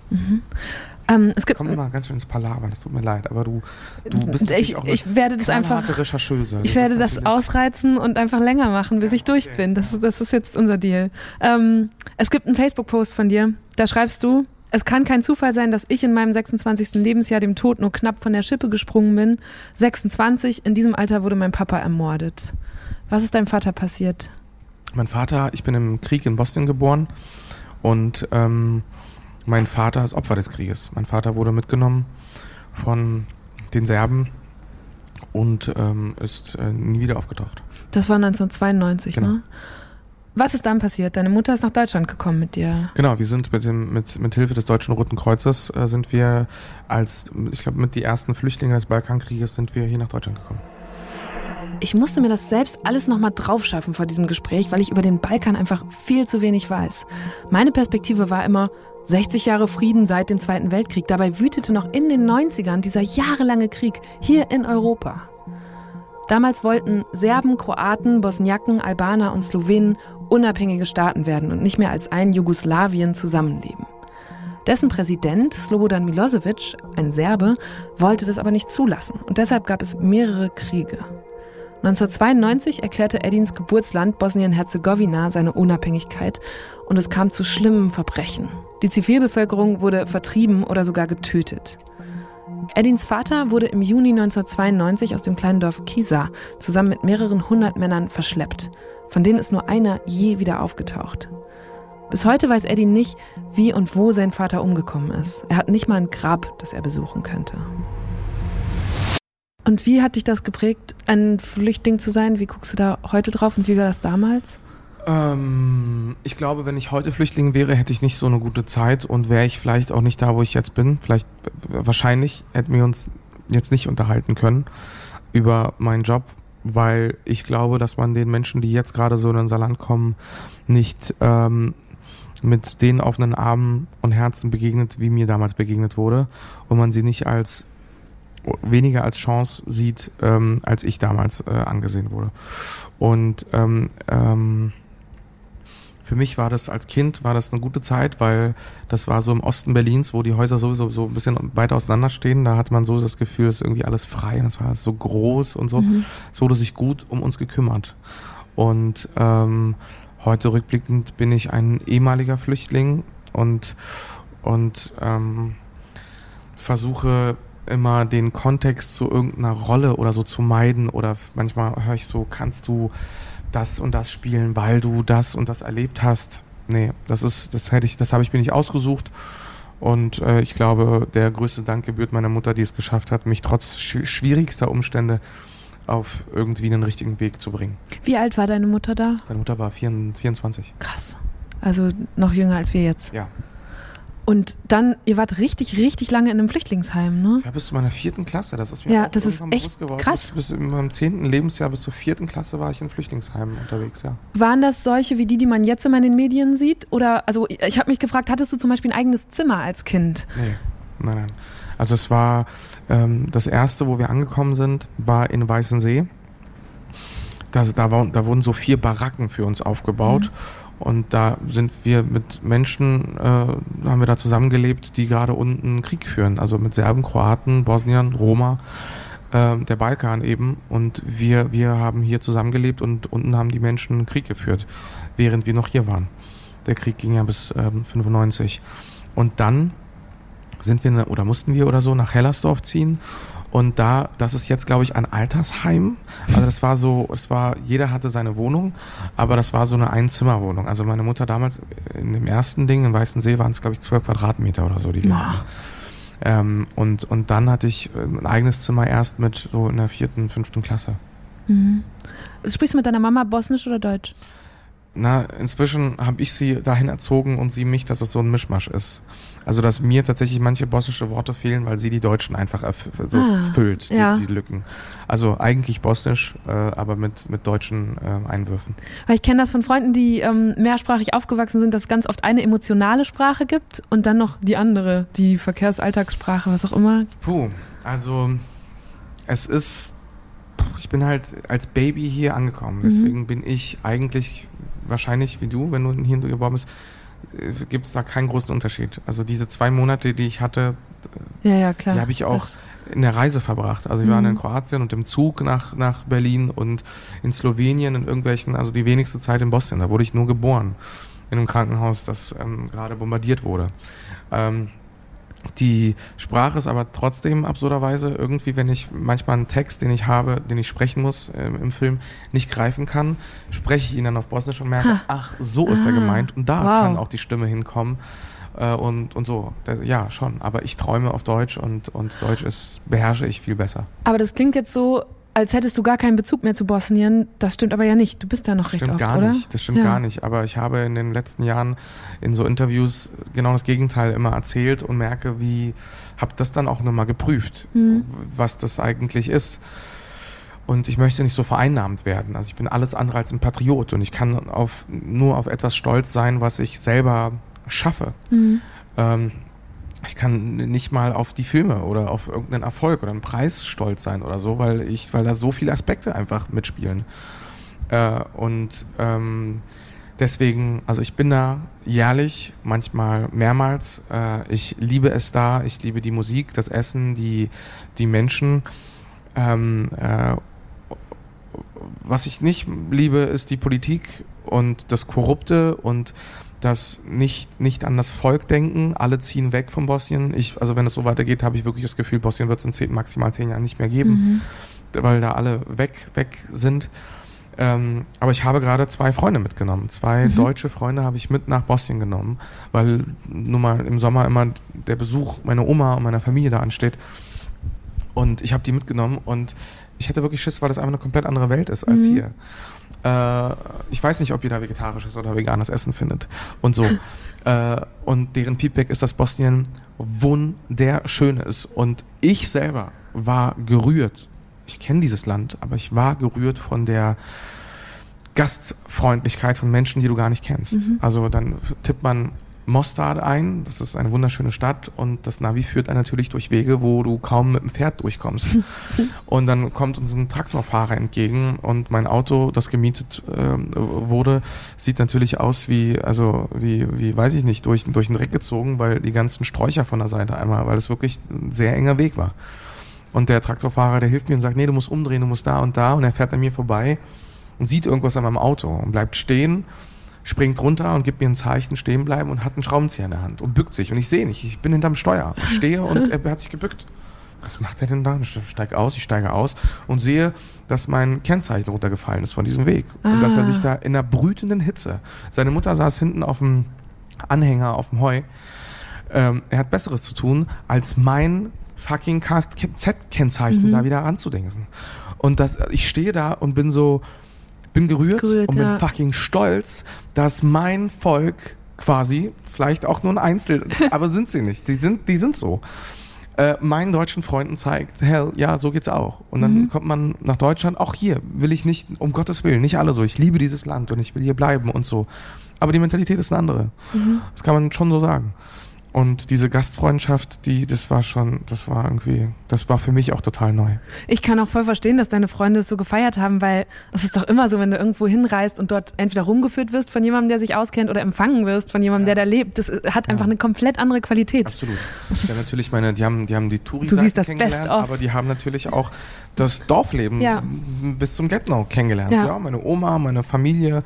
Ähm, es gibt Komm immer ganz schön ins Palavern, das tut mir leid, aber du, du bist ich, auch eine ich werde das einfach Rechercheuse. Ich werde das ausreizen und einfach länger machen, bis ich durch bin. Das, ist- das ist jetzt unser Deal. Ähm, es gibt einen Facebook-Post von dir. Da schreibst du, Es kann kein Zufall sein, dass ich in meinem 26. Lebensjahr dem Tod nur knapp von der Schippe gesprungen bin. 26, in diesem Alter wurde mein Papa ermordet. Was ist deinem Vater passiert? Mein Vater, ich bin im Krieg in Bosnien geboren und ähm, mein Vater ist Opfer des Krieges. Mein Vater wurde mitgenommen von den Serben und ähm, ist äh, nie wieder aufgetaucht. Das war 1992, Genau. ne? Was ist dann passiert? Deine Mutter ist nach Deutschland gekommen mit dir. Genau, wir sind mit dem mit mit Hilfe des Deutschen Roten Kreuzes äh, sind wir als ich glaube mit die ersten Flüchtlinge des Balkankrieges sind wir hier nach Deutschland gekommen. Ich musste mir das selbst alles nochmal draufschaffen vor diesem Gespräch, weil ich über den Balkan einfach viel zu wenig weiß. Meine Perspektive war immer 60 Jahre Frieden seit dem Zweiten Weltkrieg. Dabei wütete noch in den 90ern dieser jahrelange Krieg hier in Europa. Damals wollten Serben, Kroaten, Bosniaken, Albaner und Slowenen unabhängige Staaten werden und nicht mehr als ein Jugoslawien zusammenleben. Dessen Präsident, Slobodan Milosevic, ein Serbe, wollte das aber nicht zulassen und deshalb gab es mehrere Kriege. 1992 erklärte Edins Geburtsland Bosnien-Herzegowina seine Unabhängigkeit und es kam zu schlimmen Verbrechen. Die Zivilbevölkerung wurde vertrieben oder sogar getötet. Edins Vater wurde im Juni 1992 aus dem kleinen Dorf Kisa zusammen mit mehreren hundert Männern verschleppt. Von denen ist nur einer je wieder aufgetaucht. Bis heute weiß Edin nicht, wie und wo sein Vater umgekommen ist. Er hat nicht mal ein Grab, das er besuchen könnte. Und wie hat dich das geprägt, ein Flüchtling zu sein? Wie guckst du da heute drauf und wie war das damals? Ähm, ich glaube, wenn ich heute Flüchtling wäre, hätte ich nicht so eine gute Zeit und wäre ich vielleicht auch nicht da, wo ich jetzt bin. Vielleicht, wahrscheinlich hätten wir uns jetzt nicht unterhalten können über meinen Job, weil ich glaube, dass man den Menschen, die jetzt gerade so in unser Land kommen, nicht ähm, mit den offenen Armen und Herzen begegnet, wie mir damals begegnet wurde und man sie nicht als weniger als Chance sieht, ähm, als ich damals äh, angesehen wurde. Und ähm, ähm, für mich war das als Kind war das eine gute Zeit, weil das war so im Osten Berlins, wo die Häuser sowieso so ein bisschen weiter auseinander stehen. Da hat man so das Gefühl, es ist irgendwie alles frei und es war so groß und so. Es wurde sich gut um uns gekümmert. Und ähm, heute rückblickend bin ich ein ehemaliger Flüchtling und und ähm, versuche immer den Kontext zu irgendeiner Rolle oder so zu meiden oder manchmal höre ich so, kannst du das und das spielen, weil du das und das erlebt hast. Nee, das ist, das hätte ich, das habe ich mir nicht ausgesucht. Und äh, ich glaube, der größte Dank gebührt meiner Mutter, die es geschafft hat, mich trotz schwi- schwierigster Umstände auf irgendwie einen richtigen Weg zu bringen. Wie alt war deine Mutter da? Meine Mutter war 24. 24. Krass. Also noch jünger als wir jetzt. Ja. Und dann, ihr wart richtig, richtig lange in einem Flüchtlingsheim, ne? Ja, bis zu meiner vierten Klasse. Das ist mir Ja, das ist echt krass. Bis, bis in meinem zehnten Lebensjahr bis zur vierten Klasse war ich in Flüchtlingsheimen unterwegs, ja. Waren das solche wie die, die man jetzt immer in den Medien sieht? Oder, also ich habe mich gefragt, hattest du zum Beispiel ein eigenes Zimmer als Kind? Nee, nein, nein. Also es war ähm, das erste, wo wir angekommen sind, war in Weißensee. Da, da, war, da wurden so vier Baracken für uns aufgebaut. Und da sind wir mit Menschen, äh, haben wir da zusammengelebt, die gerade unten Krieg führen. Also mit Serben, Kroaten, Bosniern, Roma, ähm, der Balkan eben. Und wir, wir haben hier zusammengelebt und unten haben die Menschen Krieg geführt, während wir noch hier waren. Der Krieg ging ja bis ähm, 95. Und dann sind wir ne- oder mussten wir oder so nach Hellersdorf ziehen. Und da, das ist jetzt, glaube ich, ein Altersheim. Also das war so, es war, jeder hatte seine Wohnung, aber das war so eine Einzimmerwohnung. Also meine Mutter damals in dem ersten Ding in Weißensee waren es, glaube ich, zwölf Quadratmeter oder so, die wir hatten. Ähm, und, und dann hatte ich äh, ein eigenes Zimmer erst mit so in der vierten, fünften Klasse. Mhm. Sprichst du mit deiner Mama Bosnisch oder Deutsch? Na, inzwischen habe ich sie dahin erzogen und sie mich, dass es so ein Mischmasch ist. Also, dass mir tatsächlich manche bosnische Worte fehlen, weil sie die Deutschen einfach so Ah, füllt, die, ja. die Lücken. Also eigentlich bosnisch, äh, aber mit, mit deutschen äh, Einwürfen. Weil ich kenne das von Freunden, die ähm, mehrsprachig aufgewachsen sind, dass es ganz oft eine emotionale Sprache gibt und dann noch die andere, die Verkehrsalltagssprache, was auch immer. Puh, also es ist, ich bin halt als Baby hier angekommen. Deswegen bin ich eigentlich wahrscheinlich wie du, wenn du hier geboren bist, gibt es da keinen großen Unterschied. Also diese zwei Monate, die ich hatte, Ja, ja, klar. Die habe ich auch Das, in der Reise verbracht. Also wir waren Mhm. in Kroatien und im Zug nach, nach Berlin und in Slowenien in irgendwelchen, also die wenigste Zeit in Bosnien. Da wurde ich nur geboren. in einem Krankenhaus, das ähm, gerade bombardiert wurde. Ähm, die Sprache ist aber trotzdem absurderweise irgendwie, wenn ich manchmal einen Text, den ich habe, den ich sprechen muss äh, im Film, nicht greifen kann, spreche ich ihn dann auf Bosnisch und merke, Ha. ach, so ist er Ah, gemeint. Und da wow. kann auch die Stimme hinkommen. Äh, und, und so. Ja, schon. Aber ich träume auf Deutsch und, und Deutsch ist, beherrsche ich viel besser. Aber das klingt jetzt so, als hättest du gar keinen Bezug mehr zu Bosnien. Das stimmt aber ja nicht. Du bist da noch recht Stimmt oft, gar oder? nicht. Das stimmt Ja. gar nicht. Aber ich habe in den letzten Jahren in so Interviews genau das Gegenteil immer erzählt und merke, wie, habe das dann auch nochmal geprüft, Mhm. was das eigentlich ist. Und ich möchte nicht so vereinnahmt werden. Also ich bin alles andere als ein Patriot und ich kann auf, nur auf etwas stolz sein, was ich selber schaffe. Mhm. Ähm, ich kann nicht mal auf die Filme oder auf irgendeinen Erfolg oder einen Preis stolz sein oder so, weil ich, weil da so viele Aspekte einfach mitspielen. Äh, und ähm, deswegen, also ich bin da jährlich, manchmal mehrmals. Äh, ich liebe es da, ich liebe die Musik, das Essen, die, die Menschen. Ähm, äh, was ich nicht liebe, ist die Politik und das Korrupte und das nicht, nicht an das Volk denken. Alle ziehen weg von Bosnien. Ich, also wenn es so weitergeht, habe ich wirklich das Gefühl, Bosnien wird es in zehn, maximal zehn Jahren nicht mehr geben, weil da alle weg, weg sind. Ähm, aber ich habe gerade zwei Freunde mitgenommen. Zwei deutsche Freunde habe ich mit nach Bosnien genommen, weil nun mal im Sommer immer der Besuch meiner Oma und meiner Familie da ansteht. Und ich habe die mitgenommen und ich hätte wirklich Schiss, weil das einfach eine komplett andere Welt ist als hier. Äh, ich weiß nicht, ob ihr da vegetarisches oder veganes Essen findet und so. äh, und deren Feedback ist, dass Bosnien wunderschön ist. Und ich selber war gerührt. Ich kenne dieses Land, aber ich war gerührt von der Gastfreundlichkeit von Menschen, die du gar nicht kennst. Also dann tippt man Mostar ein, das ist eine wunderschöne Stadt und das Navi führt einen natürlich durch Wege, wo du kaum mit dem Pferd durchkommst. und dann kommt uns ein Traktorfahrer entgegen und mein Auto, das gemietet ähm, wurde, sieht natürlich aus wie, also wie, wie weiß ich nicht, durch, durch den Dreck gezogen, weil die ganzen Sträucher von der Seite einmal, weil es wirklich ein sehr enger Weg war. Und der Traktorfahrer, der hilft mir und sagt, nee, du musst umdrehen, du musst da und da. Und er fährt an mir vorbei und sieht irgendwas an meinem Auto und bleibt stehen, springt runter und gibt mir ein Zeichen, stehen bleiben und hat einen Schraubenzieher in der Hand und bückt sich. Und ich sehe nicht, ich bin hinterm Steuer. Ich stehe und er hat sich gebückt. Was macht er denn da? Ich steige aus, ich steige aus und sehe, dass mein Kennzeichen runtergefallen ist von diesem Weg. Und dass er sich da in der brütenden Hitze, seine Mutter saß hinten auf dem Anhänger, auf dem Heu, ähm, er hat Besseres zu tun, als mein fucking Z-Kennzeichen da wieder anzudenken. Und das, ich stehe da und bin so, bin gerührt, Gerührt, und bin ja. fucking stolz, dass mein Volk quasi, vielleicht auch nur ein Einzel, aber sind sie nicht, die sind, die sind so. Äh, meinen deutschen Freunden zeigt, hell, ja, so geht's auch. Und dann Mhm. kommt man nach Deutschland, auch hier will ich nicht, um Gottes Willen, nicht alle so, ich liebe dieses Land und ich will hier bleiben und so. Aber die Mentalität ist eine andere. Mhm. Das kann man schon so sagen. Und diese Gastfreundschaft, die, das war schon, das war irgendwie, das war für mich auch total neu. Ich kann auch voll verstehen, dass deine Freunde es so gefeiert haben, weil es ist doch immer so, wenn du irgendwo hinreist und dort entweder rumgeführt wirst von jemandem, der sich auskennt, oder empfangen wirst von jemandem, der da lebt. Das hat einfach eine komplett andere Qualität. Absolut. Das Ja, natürlich meine, die haben, die haben die touri Du siehst das kennengelernt, Best of. aber die haben natürlich auch das Dorfleben Ja. bis zum Get-No kennengelernt. Ja. Ja. meine Oma, meine Familie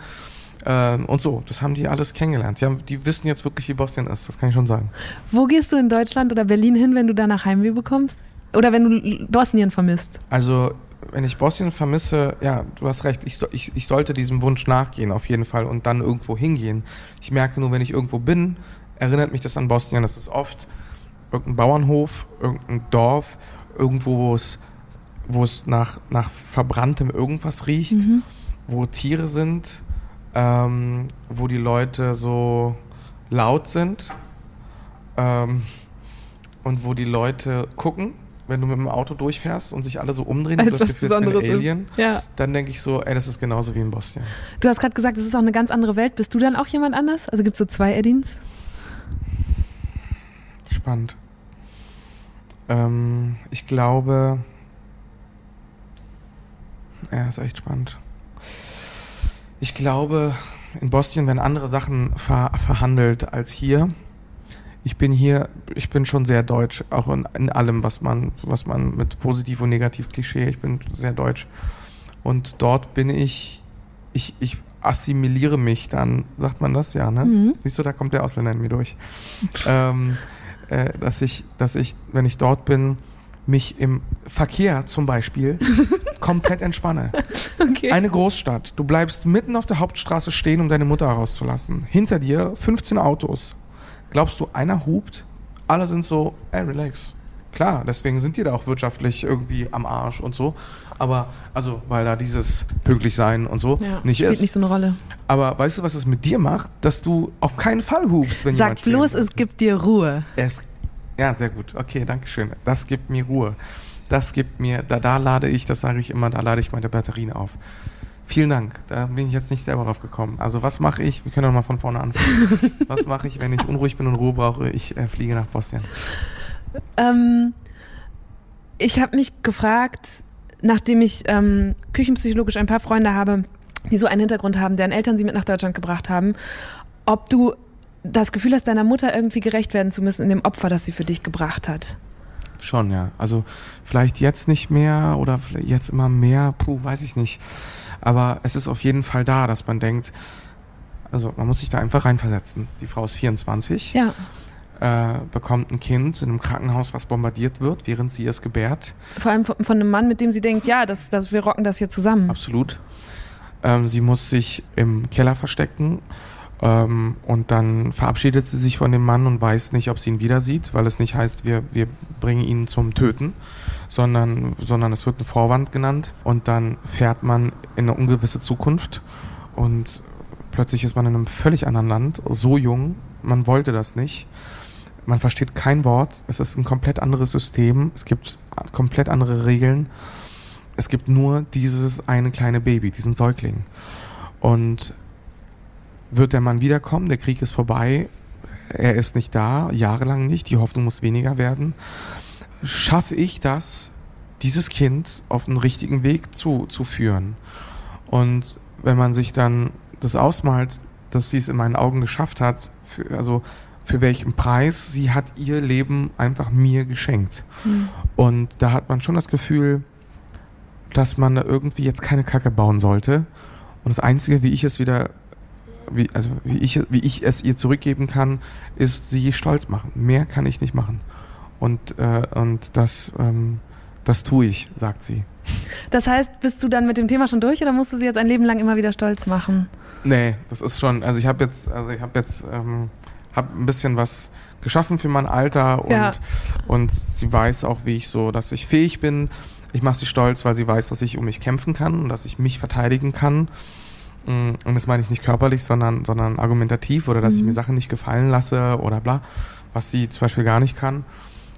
ähm, und so. Das haben die alles kennengelernt. Die, haben, die wissen jetzt wirklich, wie Bosnien ist. Das kann ich schon sagen. wo gehst du in Deutschland oder Berlin hin, wenn du danach Heimweh bekommst? Oder wenn du Bosnien vermisst? Also, wenn ich Bosnien vermisse, ja, du hast recht, ich, so, ich, ich sollte diesem Wunsch nachgehen, auf jeden Fall, und dann irgendwo hingehen. Ich merke nur, wenn ich irgendwo bin, erinnert mich das an Bosnien. Das ist oft irgendein Bauernhof, irgendein Dorf, irgendwo, wo es, wo es nach, nach verbranntem irgendwas riecht, wo Tiere sind, ähm, wo die Leute so laut sind ähm, und wo die Leute gucken, wenn du mit dem Auto durchfährst und sich alle so umdrehen Als und das Gefühl, ich bin Besonderes ein ist. Alien, Ja. dann denke ich so, ey, das ist genauso wie in Bosnien. Du hast gerade gesagt, es ist auch eine ganz andere Welt. Bist du dann auch jemand anders? Also gibt es so zwei Edins? Spannend. Ähm, ich glaube, ja, ist echt spannend. Ich glaube, in Bosnien werden andere Sachen ver verhandelt als hier. Ich bin hier, ich bin schon sehr deutsch, auch in, in allem, was man, was man mit positiv und negativ Klischee, ich bin sehr deutsch. Und dort bin ich, ich, ich assimiliere mich dann, sagt man das ja, ne? Mhm. Siehst du, da kommt der Ausländer in mir durch. ähm, äh, dass ich, dass ich, wenn ich dort bin, mich im Verkehr zum Beispiel komplett entspanne. Okay. Eine Großstadt. Du bleibst mitten auf der Hauptstraße stehen, um deine Mutter rauszulassen. Hinter dir 15 Autos. Glaubst du, einer hupt? Alle sind so, ey, relax. Klar, deswegen sind die da auch wirtschaftlich irgendwie am Arsch und so. Aber, also, weil da dieses pünktlich sein und so ja, nicht spielt ist. nicht so eine Rolle. Aber weißt du, was es mit dir macht? Dass du auf keinen Fall hupst, wenn jemand Sag bloß, es gibt dir Ruhe. Es, ja, sehr gut. Okay, danke schön. Das gibt mir Ruhe. Das gibt mir, da, da lade ich, das sage ich immer, da lade ich meine Batterien auf. Vielen Dank. Da bin ich jetzt nicht selber drauf gekommen. Also was mache ich? Wir können doch mal von vorne anfangen. was mache ich, wenn ich unruhig bin und Ruhe brauche? Ich äh, fliege nach Bosnien. Ähm, ich habe mich gefragt, nachdem ich ähm, küchenpsychologisch ein paar Freunde habe, die so einen Hintergrund haben, deren Eltern sie mit nach Deutschland gebracht haben, ob du das Gefühl hast, deiner Mutter irgendwie gerecht werden zu müssen in dem Opfer, das sie für dich gebracht hat. Schon, ja. Also vielleicht jetzt nicht mehr oder jetzt immer mehr, puh, weiß ich nicht. Aber es ist auf jeden Fall da, dass man denkt, also man muss sich da einfach reinversetzen. Die Frau ist 24. Ja, äh, bekommt ein Kind in einem Krankenhaus, was bombardiert wird, während sie es gebärt. vor allem von, von einem Mann, mit dem sie denkt, ja, das, das, wir rocken das hier zusammen. Absolut. Ähm, sie muss sich im Keller verstecken ähm, und dann verabschiedet sie sich von dem Mann und weiß nicht, ob sie ihn wieder sieht, weil es nicht heißt, wir, wir bringen ihn zum Töten, sondern, sondern es wird ein Vorwand genannt und dann fährt man in eine ungewisse Zukunft und plötzlich ist man in einem völlig anderen Land, so jung, man wollte das nicht. Man versteht kein Wort, es ist ein komplett anderes System, es gibt komplett andere Regeln. Es gibt nur dieses eine kleine Baby, diesen Säugling. Und wird der Mann wiederkommen, der Krieg ist vorbei, er ist nicht da, jahrelang nicht, die Hoffnung muss weniger werden. Schaffe ich das, dieses Kind auf den richtigen Weg zu, zu führen? Und wenn man sich dann das ausmalt, dass sie es in meinen Augen geschafft hat, für, also für welchen Preis, sie hat ihr Leben einfach mir geschenkt. Und da hat man schon das Gefühl, dass man da irgendwie jetzt keine Kacke bauen sollte. Und das Einzige, wie ich es wieder, wie, also wie ich, wie ich es ihr zurückgeben kann, ist sie stolz machen. Mehr kann ich nicht machen. Und, äh, und das, ähm, das tue ich, sagt sie. Das heißt, bist du dann mit dem Thema schon durch oder musst du sie jetzt ein Leben lang immer wieder stolz machen? Nee, das ist schon, also ich habe jetzt, also ich habe jetzt, ähm, habe ein bisschen was geschaffen für mein Alter und, Ja. und sie weiß auch, wie ich so, dass ich fähig bin. Ich mache sie stolz, weil sie weiß, dass ich um mich kämpfen kann und dass ich mich verteidigen kann. Mm, Und das meine ich nicht körperlich, sondern, sondern argumentativ oder dass ich mir Sachen nicht gefallen lasse oder bla, was sie zum Beispiel gar nicht kann.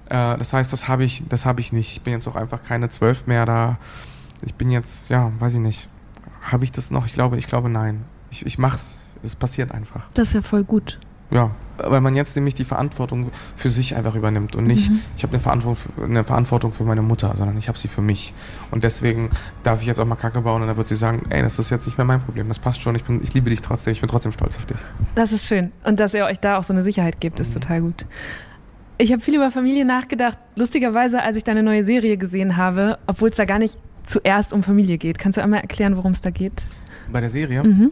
Äh, das heißt, das habe ich, das habe ich nicht. Ich bin jetzt auch einfach keine zwölf mehr da. Ich bin jetzt, ja, weiß ich nicht. Habe ich das noch? Ich glaube, ich glaube nein. Ich, ich mach's. Es passiert einfach. Das ist ja voll gut. Ja, weil man jetzt nämlich die Verantwortung für sich einfach übernimmt und nicht, ich habe eine Verantwortung, für, eine Verantwortung für meine Mutter, sondern ich habe sie für mich. Und deswegen darf ich jetzt auch mal Kacke bauen und dann wird sie sagen, ey, das ist jetzt nicht mehr mein Problem, das passt schon, ich, bin, ich liebe dich trotzdem, ich bin trotzdem stolz auf dich. Das ist schön. Und dass ihr euch da auch so eine Sicherheit gebt, ist total gut. Ich habe viel über Familie nachgedacht. Lustigerweise, als ich deine neue Serie gesehen habe, obwohl es da gar nicht zuerst um Familie geht. Kannst du einmal erklären, worum es da geht? Bei der Serie, Mhm.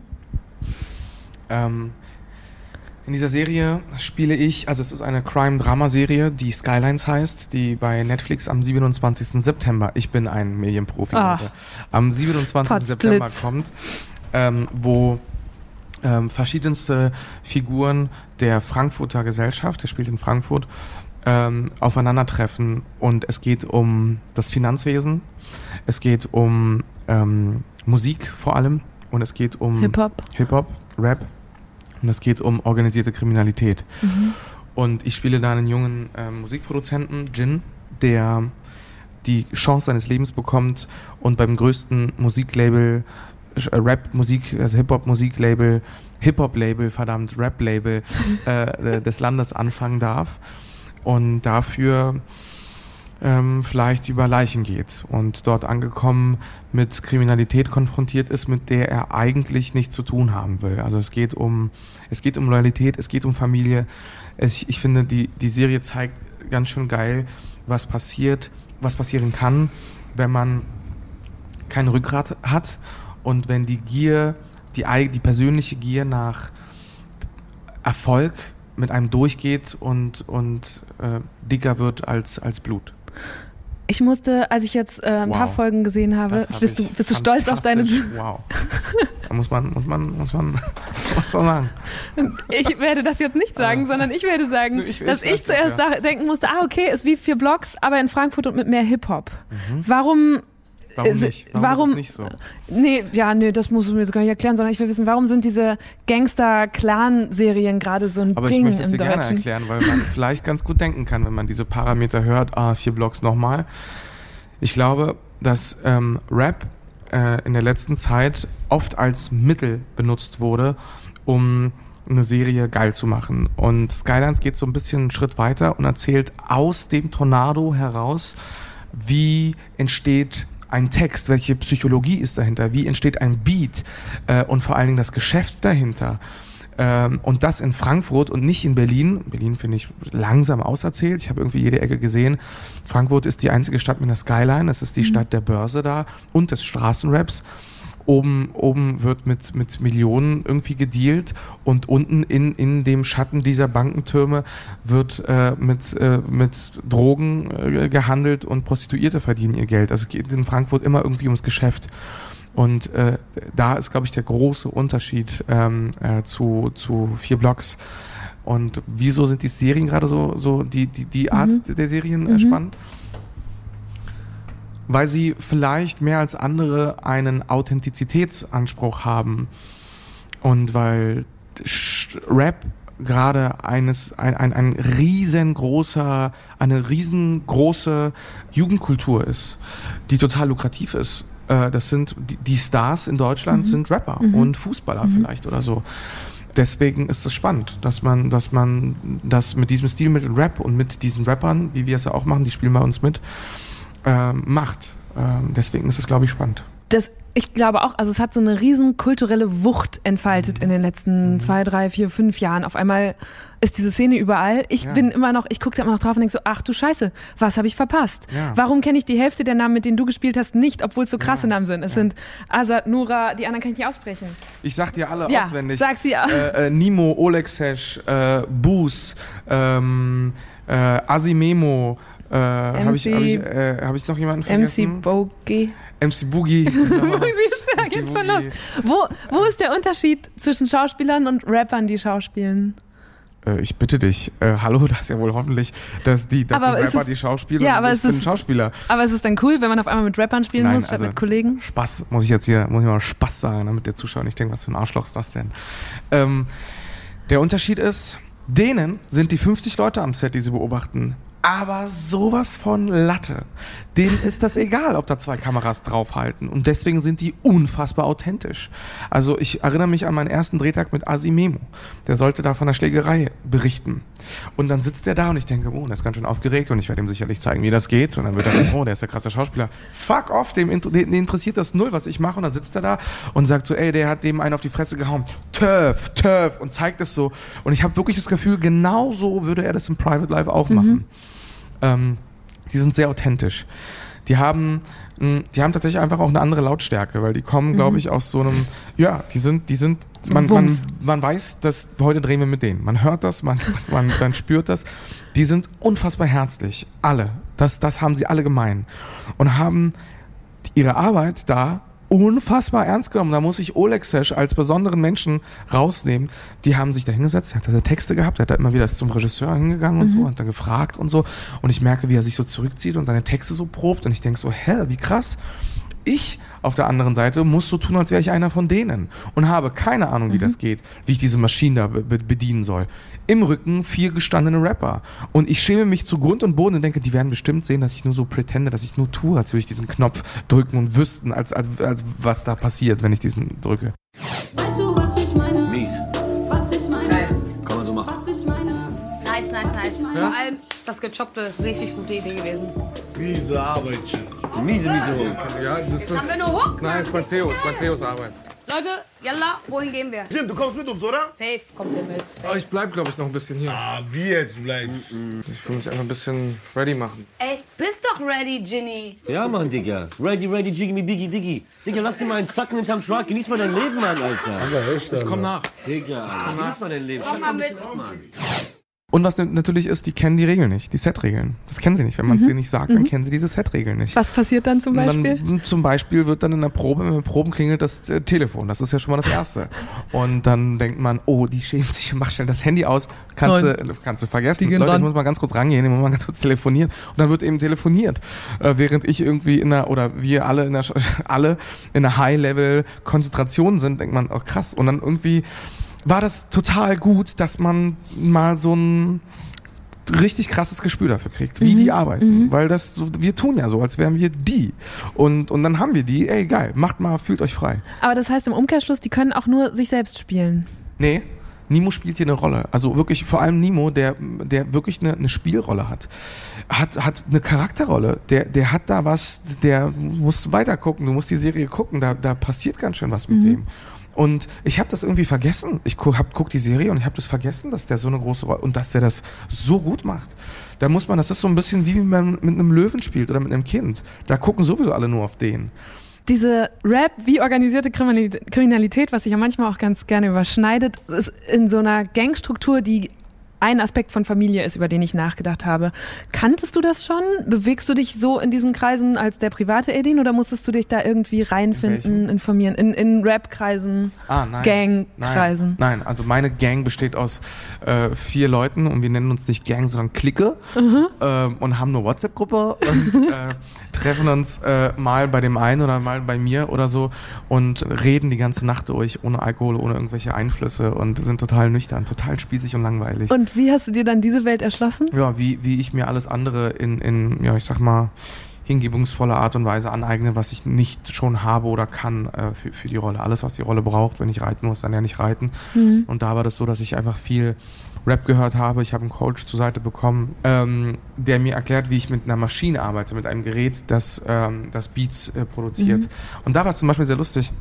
ähm, in dieser Serie spiele ich, also es ist eine Crime-Drama-Serie, die Skylines heißt, die bei Netflix am 27. September, ich bin ein Medienprofi, Ah. Leute, am 27. Potzblitz. September kommt, ähm, wo ähm, verschiedenste Figuren der Frankfurter Gesellschaft, der spielt in Frankfurt, ähm, aufeinandertreffen und es geht um das Finanzwesen, es geht um ähm, Musik vor allem und es geht um Hip-Hop. Hip-Hop, Rap und es geht um organisierte Kriminalität. Und ich spiele da einen jungen ähm, Musikproduzenten, Jin, der die Chance seines Lebens bekommt und beim größten Musiklabel, äh, Rap-Musik, also Hip-Hop-Musiklabel, Hip-Hop-Label, verdammt, Rap-Label äh, äh, des Landes anfangen darf und dafür ähm, vielleicht über Leichen geht und dort angekommen mit Kriminalität konfrontiert ist, mit der er eigentlich nichts zu tun haben will. Also es geht um, es geht um Loyalität, es geht um Familie. Es, ich finde, die, die Serie zeigt ganz schön geil, was passiert, was passieren kann, wenn man kein Rückgrat hat und wenn die Gier die, die persönliche Gier nach Erfolg mit einem durchgeht und, und äh, dicker wird als, als Blut. Ich musste, als ich jetzt äh, ein paar Wow. Folgen gesehen habe, hab bist, du, ich bist du stolz auf deine. Wow. Muss man, muss man, muss man, muss man sagen. Ich werde das jetzt nicht sagen, sondern ich werde sagen, Nö, ich- ich dass sag's ich zuerst ja. da denken musste, ah, okay, ist wie vier Blocks, aber in Frankfurt und mit mehr Hip-Hop. Warum Warum Ist- nicht? Warum, warum- nicht so? Nee, ja, nee, das musst du mir gar nicht erklären, sondern ich will wissen, warum sind diese Gangster-Clan-Serien gerade so ein Aber ich Ding möchte es im dir gerne Deutschen? erklären, weil man vielleicht ganz gut denken kann, wenn man diese Parameter hört, ah, vier Blocks nochmal. Ich glaube, dass ähm, Rap äh, in der letzten Zeit oft als Mittel benutzt wurde, um eine Serie geil zu machen. Und Skylines geht so ein bisschen einen Schritt weiter und erzählt aus dem Tornado heraus, wie entsteht ein Text, welche Psychologie ist dahinter, wie entsteht ein Beat äh, und vor allen Dingen das Geschäft dahinter. Ähm, und das in Frankfurt und nicht in Berlin. Berlin finde ich langsam auserzählt. Ich habe irgendwie jede Ecke gesehen. Frankfurt ist die einzige Stadt mit einer Skyline. Es ist die Stadt der Börse da und des Straßenraps. Oben, oben wird mit, mit Millionen irgendwie gedealt und unten in, in dem Schatten dieser Bankentürme wird äh, mit, äh, mit Drogen äh, gehandelt und Prostituierte verdienen ihr Geld. Also es geht in Frankfurt immer irgendwie ums Geschäft. Und äh, da ist, glaube ich, der große Unterschied ähm, äh, zu, zu vier Blocks. Und wieso sind die Serien gerade so, so die, die, die Art der Serien äh, spannend? Weil sie vielleicht mehr als andere einen Authentizitätsanspruch haben. Und weil Rap gerade eines, ein, ein, ein riesengroßer, eine riesengroße Jugendkultur ist, die total lukrativ ist. Äh, Das sind die, Stars in Deutschland sind Rapper und Fußballer vielleicht oder so. Deswegen ist es spannend, dass man, dass man das mit diesem Stilmittel Rap und mit diesen Rappern, wie wir es ja auch machen, die spielen bei uns mit, ähm, macht. Ähm, deswegen ist es, glaube ich, spannend. Das, ich glaube auch, also es hat so eine riesen kulturelle Wucht entfaltet in den letzten Mhm. zwei, drei, vier, fünf Jahren. Auf einmal ist diese Szene überall. Ich Ja. bin immer noch, ich gucke da immer noch drauf und denke so, ach du Scheiße, was habe ich verpasst? Ja. Warum kenne ich die Hälfte der Namen, mit denen du gespielt hast, nicht, obwohl es so krasse Ja. Namen sind? Es sind Azad, Nura, die anderen kann ich nicht aussprechen. Ich sag dir alle auswendig. sag sie auch. Äh, äh, Nimo, Olexesh, äh, Boos, ähm, äh, Asimemo, äh, habe ich, hab ich, äh, hab ich noch jemanden vergessen? MC Bogey. MC Boogie. Siehst du, da MC geht's schon Boogie. los. Wo, wo ist der Unterschied zwischen Schauspielern und Rappern, die schauspielen? Äh, ich bitte dich, äh, hallo, das ist ja wohl hoffentlich, dass die, dass Aber die Rapper es- die Schauspieler Ja, und aber ich es bin ist- Schauspieler. Aber es ist dann cool, wenn man auf einmal mit Rappern spielen Nein, muss, statt also- mit Kollegen. Spaß, muss ich jetzt hier, muss ich mal Spaß sagen, damit der Zuschauer nicht denkt, was für ein Arschloch ist das denn? Ähm, der Unterschied ist, denen sind die 50 Leute am Set, die sie beobachten, aber sowas von Latte. Denen ist das egal, ob da zwei Kameras draufhalten. Und deswegen sind die unfassbar authentisch. Also ich erinnere mich an meinen ersten Drehtag mit Asimemo. Der sollte da von der Schlägerei berichten. Und dann sitzt der da und ich denke, oh, der ist ganz schön aufgeregt und ich werde ihm sicherlich zeigen, wie das geht. Und dann wird er oh, der ist der krasse Schauspieler. Fuck off, dem, interessiert das null, was ich mache. Und dann sitzt er da und sagt so, ey, der hat dem einen auf die Fresse gehauen. Turf, Turf und zeigt es so. Und ich habe wirklich das Gefühl, genau so würde er das im Private Life auch machen. Ähm, die sind sehr authentisch. Die haben, die haben tatsächlich einfach auch eine andere Lautstärke, weil die kommen, glaube ich, aus so einem, ja, die sind, die sind, So man, man, man weiß, dass heute drehen wir mit denen. Man hört das, man, man, man spürt das. Die sind unfassbar herzlich. Alle. Das, das haben sie alle gemein. Und haben ihre Arbeit da unfassbar ernst genommen. Da muss ich Oleg Sesh als besonderen Menschen rausnehmen. Die haben sich da hingesetzt, er hat da Texte gehabt, er hat da immer wieder zum Regisseur hingegangen und so, hat da gefragt und so. Und ich merke, wie er sich so zurückzieht und seine Texte so probt. Und ich denke so, hä, wie krass. Ich auf der anderen Seite muss so tun, als wäre ich einer von denen und habe keine Ahnung, wie das geht, wie ich diese Maschinen da be be- bedienen soll. Im Rücken vier gestandene Rapper. Und ich schäme mich zu Grund und Boden und denke, die werden bestimmt sehen, dass ich nur so pretende, dass ich nur tue, als würde ich diesen Knopf drücken und wüssten, als, als, als was da passiert, wenn ich diesen drücke. Weißt du, was ich meine? Mies. Was ich meine? Kann man so machen. Was ich meine? Nice, nice, nice. Vor allem das Gechoppte, richtig gute Idee gewesen. Miese Arbeit, Miese, miese Hund. Ja, das Jetzt haben wir nur Hook. Nein, das ist Matthäus, Matthäus Arbeit. Leute, yalla, wohin gehen wir? Jim, du kommst mit uns, oder? Safe, kommt ihr mit. Aber ich bleib, glaube ich, noch ein bisschen hier. Ah, wie jetzt? Du bleibst. Ich will mich einfach ein bisschen ready machen. Ey, bist doch ready, Ginny. Ja, Mann, Digga. Ready, ready, jiggy, biggy, diggy. Digga, lass dir mal einen Zacken hinterm Truck. Genieß mal dein Leben, Mann, Alter. Ich komm nach. Digga, genieß mal dein Leben. Komm mal mit. Mann. Und was natürlich ist, die kennen die Regeln nicht, die Set-Regeln. Das kennen sie nicht. Wenn man es denen nicht sagt, dann kennen sie diese Set-Regeln nicht. Was passiert dann zum Beispiel? Dann, zum Beispiel wird dann in der Probe, wenn wir Proben klingelt das äh, Telefon. Das ist ja schon mal das Erste. Und dann denkt man, oh, die schämt sich, mach schnell das Handy aus. Kannst, du, kannst du vergessen. Die Leute, ich muss mal ganz kurz rangehen, ich muss mal ganz kurz telefonieren. Und dann wird eben telefoniert. Äh, während ich irgendwie in der, oder wir alle in der, alle in einer High-Level-Konzentration sind, denkt man, oh krass. Und dann irgendwie war das total gut, dass man mal so ein richtig krasses Gespür dafür kriegt, wie die arbeiten. Weil das wir tun ja so, als wären wir die. Und, und dann haben wir die, ey geil, macht mal, fühlt euch frei. Aber das heißt im Umkehrschluss, die können auch nur sich selbst spielen. Nee, Nimo spielt hier eine Rolle. Also wirklich, vor allem Nimo, der, der wirklich eine, eine Spielrolle hat. Hat, hat eine Charakterrolle. Der, der hat da was, der muss weiter gucken, du musst die Serie gucken, da, da passiert ganz schön was mit dem. Und ich habe das irgendwie vergessen. Ich gu, hab, guck die Serie und ich habe das vergessen, dass der so eine große Rolle und dass der das so gut macht. Da muss man, das ist so ein bisschen wie wenn man mit einem Löwen spielt oder mit einem Kind. Da gucken sowieso alle nur auf den. Diese Rap wie organisierte Kriminalität, was sich ja manchmal auch ganz gerne überschneidet, ist in so einer Gangstruktur, die ein Aspekt von Familie ist, über den ich nachgedacht habe. Kanntest du das schon? Bewegst du dich so in diesen Kreisen als der private Edin oder musstest du dich da irgendwie reinfinden, informieren? In, in Rap-Kreisen, Ah, nein. Gang-Kreisen? Nein, nein, also meine Gang besteht aus äh, vier Leuten und wir nennen uns nicht Gang, sondern Clique ähm, und haben eine WhatsApp-Gruppe und äh, treffen uns äh, mal bei dem einen oder mal bei mir oder so und reden die ganze Nacht durch, ohne Alkohol, ohne irgendwelche Einflüsse und sind total nüchtern, total spießig und langweilig. Und wie hast du dir dann diese Welt erschlossen? ja, wie, wie ich mir alles andere in, in, ja, ich sag mal, hingebungsvoller Art und Weise aneigne, was ich nicht schon habe oder kann äh, für, für die Rolle. Alles, was die Rolle braucht, wenn ich reiten muss, dann ja nicht reiten. Und da war das so, dass ich einfach viel Rap gehört habe. Ich habe einen Coach zur Seite bekommen, ähm, der mir erklärt, wie ich mit einer Maschine arbeite, mit einem Gerät, das, ähm, das Beats äh, produziert. Und da war es zum Beispiel sehr lustig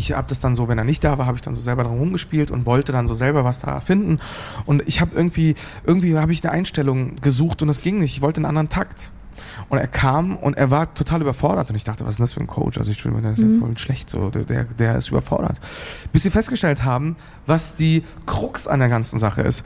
ich habe das dann so, wenn er nicht da war, habe ich dann so selber dran rumgespielt und wollte dann so selber was da finden. Und ich habe irgendwie, irgendwie habe ich eine Einstellung gesucht und das ging nicht. Ich wollte einen anderen Takt. Und er kam und er war total überfordert und ich dachte, was ist denn das für ein Coach? Also ich der ist ja voll schlecht so, der, der, der ist überfordert. Bis sie festgestellt haben, was die Krux an der ganzen Sache ist.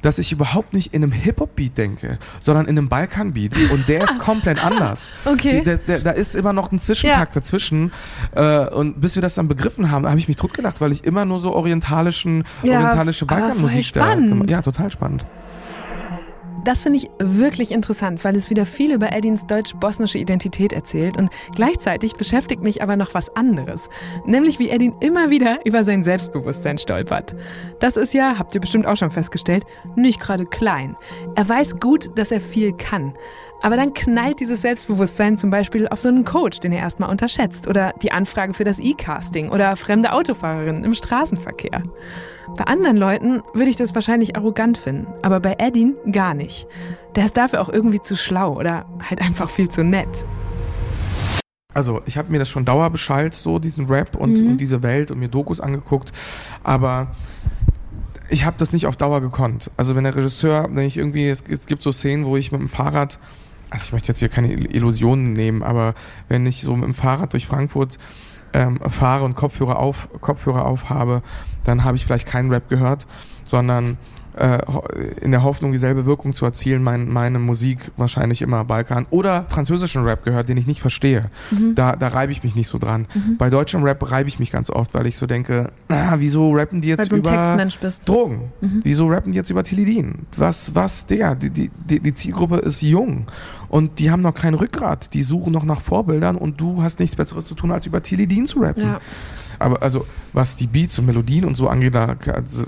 Dass ich überhaupt nicht in einem Hip-Hop-Beat denke, sondern in einem Balkan-Beat. Und der ist komplett anders. Okay. Der, der, da ist immer noch ein Zwischentakt Ja. dazwischen. Äh, und bis wir das dann begriffen haben, habe ich mich totgelacht, weil ich immer nur so orientalischen, Ja, orientalische Balkanmusik da gemacht- Ja, total spannend. Das finde ich wirklich interessant, weil es wieder viel über Edins deutsch-bosnische Identität erzählt und gleichzeitig beschäftigt mich aber noch was anderes. Nämlich wie Edin immer wieder über sein Selbstbewusstsein stolpert. Das ist ja, habt ihr bestimmt auch schon festgestellt, nicht gerade klein. Er weiß gut, dass er viel kann. Aber dann knallt dieses Selbstbewusstsein zum Beispiel auf so einen Coach, den er erstmal unterschätzt, oder die Anfrage für das E-Casting oder fremde Autofahrerinnen im Straßenverkehr. Bei anderen Leuten würde ich das wahrscheinlich arrogant finden, aber bei Edin gar nicht. Der ist dafür auch irgendwie zu schlau oder halt einfach viel zu nett. Also ich habe mir das schon dauerbeschallt, so diesen Rap und, und diese Welt und mir Dokus angeguckt, aber ich habe das nicht auf Dauer gekonnt. Also wenn der Regisseur, wenn ich irgendwie, es, es gibt so Szenen, wo ich mit dem Fahrrad, also ich möchte jetzt hier keine Illusionen nehmen, aber wenn ich so mit dem Fahrrad durch Frankfurt ähm, fahre und Kopfhörer auf, Kopfhörer auf habe, dann habe ich vielleicht keinen Rap gehört, sondern äh, in der Hoffnung, dieselbe Wirkung zu erzielen, mein, meine Musik wahrscheinlich immer Balkan oder französischen Rap gehört, den ich nicht verstehe. Da, da reibe ich mich nicht so dran. Bei deutschem Rap reibe ich mich ganz oft, weil ich so denke, ah, wieso rappen die jetzt Weil du ein über. Drogen? Wieso rappen die jetzt über Tilidin? Was, was, Digga, die, die, die Zielgruppe ist jung und die haben noch kein Rückgrat. Die suchen noch nach Vorbildern und du hast nichts Besseres zu tun, als über Tilidin zu rappen. Ja. Aber also, was die Beats und Melodien und so angeht, da also,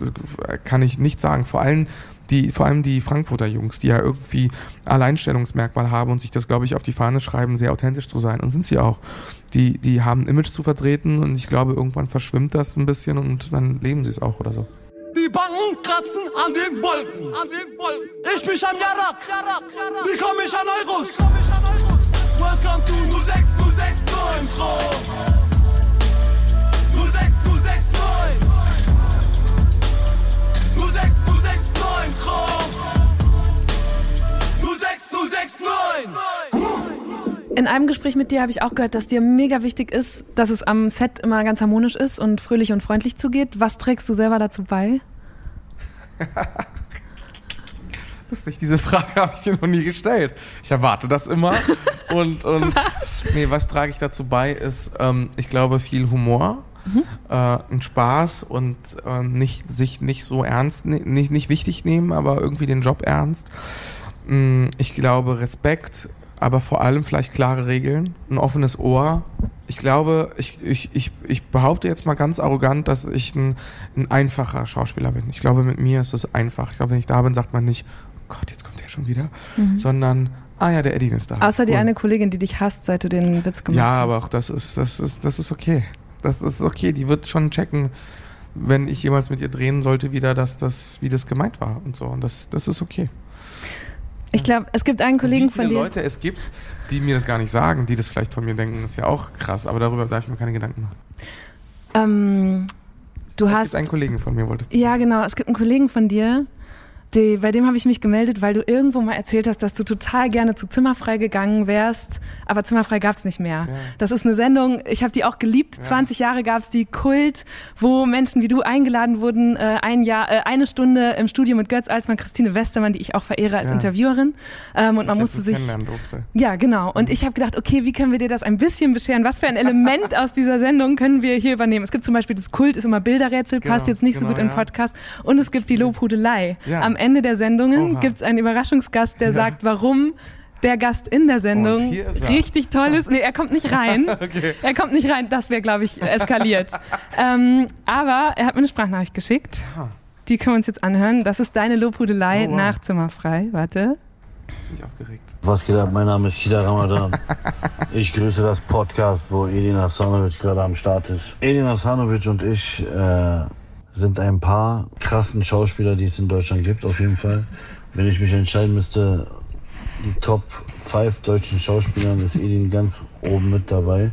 kann ich nicht sagen. Vor allem die, vor allem die Frankfurter Jungs, die ja irgendwie Alleinstellungsmerkmal haben und sich das, glaube ich, auf die Fahne schreiben, sehr authentisch zu sein. Und sind sie auch. Die, die haben ein Image zu vertreten und ich glaube, irgendwann verschwimmt das ein bisschen und dann leben sie es auch oder so. Die Banken kratzen an den Wolken. An den Wolken. Ich mich am Jarak. Jarak, Jarak. Wie komme ich an Euros? Komm Euro? Welcome to 06069 06, 06069 Pro. 06, 06, 9. In einem Gespräch mit dir habe ich auch gehört, dass dir mega wichtig ist, dass es am Set immer ganz harmonisch ist und fröhlich und freundlich zugeht. Was trägst du selber dazu bei? Lustig, diese Frage habe ich dir noch nie gestellt. Ich erwarte das immer. und, und Was? nee, was trage ich dazu bei, ist, ähm, ich glaube, viel Humor. Mhm. Äh, ein Spaß und äh, nicht, sich nicht so ernst, nicht, nicht wichtig nehmen, aber irgendwie den Job ernst. Mm, Ich glaube Respekt, aber vor allem vielleicht klare Regeln, ein offenes Ohr. Ich glaube, ich, ich, ich, ich behaupte jetzt mal ganz arrogant, dass ich ein, ein einfacher Schauspieler bin. Ich glaube, mit mir ist es einfach. Ich glaube, wenn ich da bin, sagt man nicht, oh Gott, jetzt kommt der schon wieder, Mhm. sondern, ah ja, der Eddie ist da. Außer die Cool. eine Kollegin, die dich hasst, seit du den Witz gemacht Ja, hast. aber auch das ist, das ist, das ist okay. Das ist okay. Die wird schon checken, wenn ich jemals mit ihr drehen sollte, wieder, dass das, wie das gemeint war und so. Und das, das ist okay. Ich glaube, es gibt einen Kollegen Wie viele von dir. Leute es gibt, die mir das gar nicht sagen, die das vielleicht von mir denken, ist ja auch krass. Aber darüber darf ich mir keine Gedanken machen. Ähm, du es hast. gibt einen Kollegen von mir, wolltest du Ja, genau. Es gibt einen Kollegen von dir, die, bei dem habe ich mich gemeldet, weil du irgendwo mal erzählt hast, dass du total gerne zu Zimmerfrei gegangen wärst, aber Zimmerfrei gab es nicht mehr. Das ist eine Sendung, ich habe die auch geliebt. 20 Jahre gab es die Kult, wo Menschen wie du eingeladen wurden, äh, ein Jahr, äh, eine Stunde im Studio mit Götz Alsmann, Christine Westermann, die ich auch verehre als Ja. Interviewerin. Ähm, und man musste sich durfte. ja, genau. Und ich habe gedacht, okay, wie können wir dir das ein bisschen bescheren? Was für ein Element aus dieser Sendung können wir hier übernehmen? Es gibt zum Beispiel das Kult, ist immer Bilderrätsel, passt Genau, jetzt nicht so genau, gut im ja. Podcast. Und es gibt die Lobhudelei. Ja. Am Ende der Sendungen gibt es einen Überraschungsgast, der Ja. sagt, warum der Gast in der Sendung richtig toll ist. Nee, er kommt nicht rein. Okay. Er kommt nicht rein, das wäre, glaube ich, eskaliert. ähm, aber er hat mir eine Sprachnachricht geschickt. Die können wir uns jetzt anhören. Das ist deine Lobhudelei Oh, wow. nach Zimmerfrei. Warte. Bin ich aufgeregt. Was geht ab? Mein Name ist Kida Ramadan. Ich grüße das Podcast, wo Edin Hasanovic gerade am Start ist. Edin Hasanovic und ich äh, sind ein paar krassen Schauspieler, die es in Deutschland gibt, auf jeden Fall. Wenn ich mich entscheiden müsste, die Top 5 deutschen Schauspielern ist Edin ganz oben mit dabei.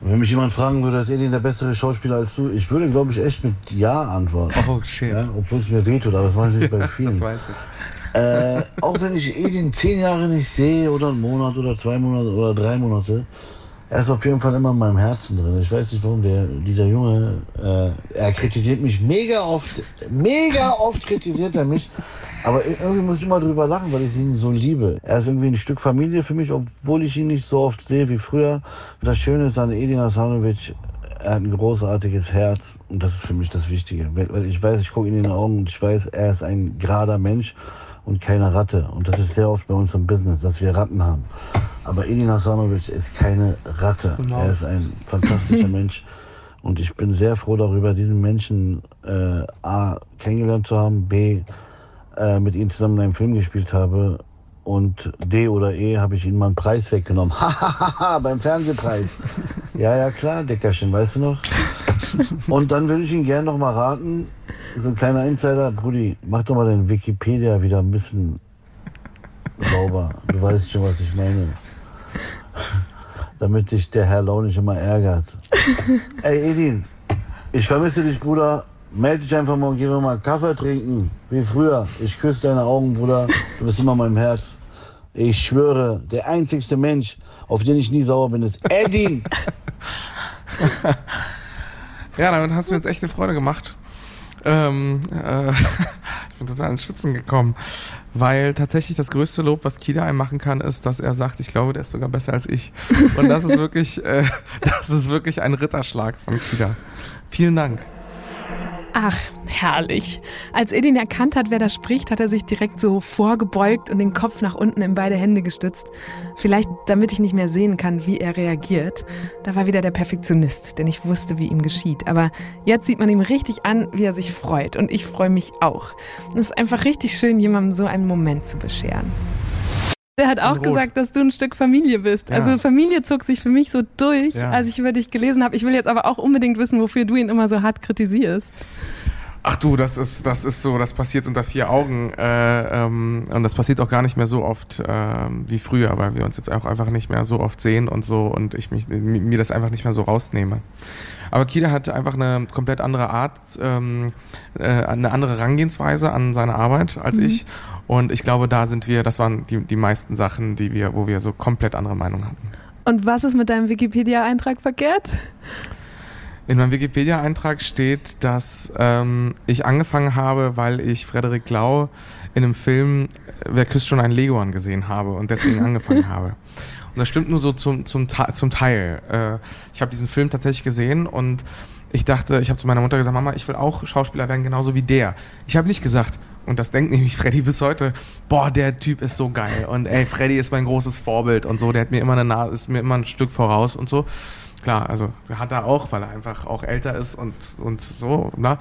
Wenn mich jemand fragen würde, ist Edin der bessere Schauspieler als du? Ich würde, glaube ich, echt mit Ja antworten. Oh, shit. Ja, obwohl es mir wehtut, aber das weiß ich bei vielen. Das weiß ich. Äh, auch wenn ich Edin zehn Jahre nicht sehe oder einen Monat oder zwei Monate oder drei Monate, er ist auf jeden Fall immer in meinem Herzen drin. Ich weiß nicht warum, der, dieser Junge, äh, er kritisiert mich mega oft, mega oft kritisiert er mich, aber irgendwie muss ich immer drüber lachen, weil ich ihn so liebe. Er ist irgendwie ein Stück Familie für mich, obwohl ich ihn nicht so oft sehe wie früher. Das Schöne ist an Edin Hasanovic, er hat ein großartiges Herz und das ist für mich das Wichtige. Weil ich weiß, ich gucke ihn in die Augen und ich weiß, er ist ein gerader Mensch und keine Ratte. Und das ist sehr oft bei uns im Business, dass wir Ratten haben. Aber Edin Hasanovic ist keine Ratte. Er ist ein fantastischer Mensch. Und ich bin sehr froh darüber, diesen Menschen äh, A kennengelernt zu haben, B äh, mit ihm zusammen in einem Film gespielt habe und D oder E habe ich ihm mal einen Preis weggenommen. Hahaha, beim Fernsehpreis. Ja, ja, klar, Dickerchen, weißt du noch? Und dann würde ich ihn gerne noch mal raten, so ein kleiner Insider, Brudi, mach doch mal den Wikipedia wieder ein bisschen sauber. Du weißt schon, was ich meine. Damit dich der Herr Lau nicht immer ärgert. Ey, Edin, ich vermisse dich, Bruder. Meld dich einfach mal und geh mir mal Kaffee trinken. Wie früher. Ich küsse deine Augen, Bruder. Du bist immer in meinem Herz. Ich schwöre, der einzigste Mensch, auf den ich nie sauer bin, ist Edin. Ja, damit hast du jetzt echt eine Freude gemacht. Ähm, äh, ich bin total ins Schwitzen gekommen, weil tatsächlich das größte Lob, was Kida einem machen kann, ist, dass er sagt, ich glaube, der ist sogar besser als ich. Und das ist wirklich, äh, das ist wirklich ein Ritterschlag von Kida. Vielen Dank. Ach, herrlich. Als Edin erkannt hat, wer da spricht, hat er sich direkt so vorgebeugt und den Kopf nach unten in beide Hände gestützt. Vielleicht, damit ich nicht mehr sehen kann, wie er reagiert. Da war wieder der Perfektionist, der nicht wusste, wie ihm geschieht. Aber jetzt sieht man ihm richtig an, wie er sich freut. Und ich freue mich auch. Es ist einfach richtig schön, jemandem so einen Moment zu bescheren. Der hat auch gesagt, dass du ein Stück Familie bist. Ja. Also Familie zog sich für mich so durch, Ja. als ich über dich gelesen habe. Ich will jetzt aber auch unbedingt wissen, wofür du ihn immer so hart kritisierst. Ach du, das ist, das ist so, das passiert unter vier Augen. Äh, ähm, und das passiert auch gar nicht mehr so oft äh, wie früher, weil wir uns jetzt auch einfach nicht mehr so oft sehen und so und ich mich, mir das einfach nicht mehr so rausnehme. Aber Kida hat einfach eine komplett andere Art, ähm, äh, eine andere Herangehensweise an seine Arbeit als Mhm. ich. Und ich glaube, da sind wir, das waren die, die meisten Sachen, die wir, wo wir so komplett andere Meinungen hatten. Und was ist mit deinem Wikipedia-Eintrag verkehrt? In meinem Wikipedia-Eintrag steht, dass ähm, ich angefangen habe, weil ich Frederik Lau in einem Film äh, Wer küsst schon ein Leguan gesehen habe und deswegen angefangen habe. Und das stimmt nur so zum, zum, zum Teil. Äh, ich habe diesen Film tatsächlich gesehen und ich dachte, ich habe zu meiner Mutter gesagt, Mama, ich will auch Schauspieler werden, genauso wie der. Ich habe nicht gesagt, und das denkt nämlich Freddy bis heute, boah, der Typ ist so geil und ey, Freddy ist mein großes Vorbild und so, der hat mir immer eine Na ist mir immer ein Stück voraus und so. Klar, also hat er auch, weil er einfach auch älter ist und, und so, ne?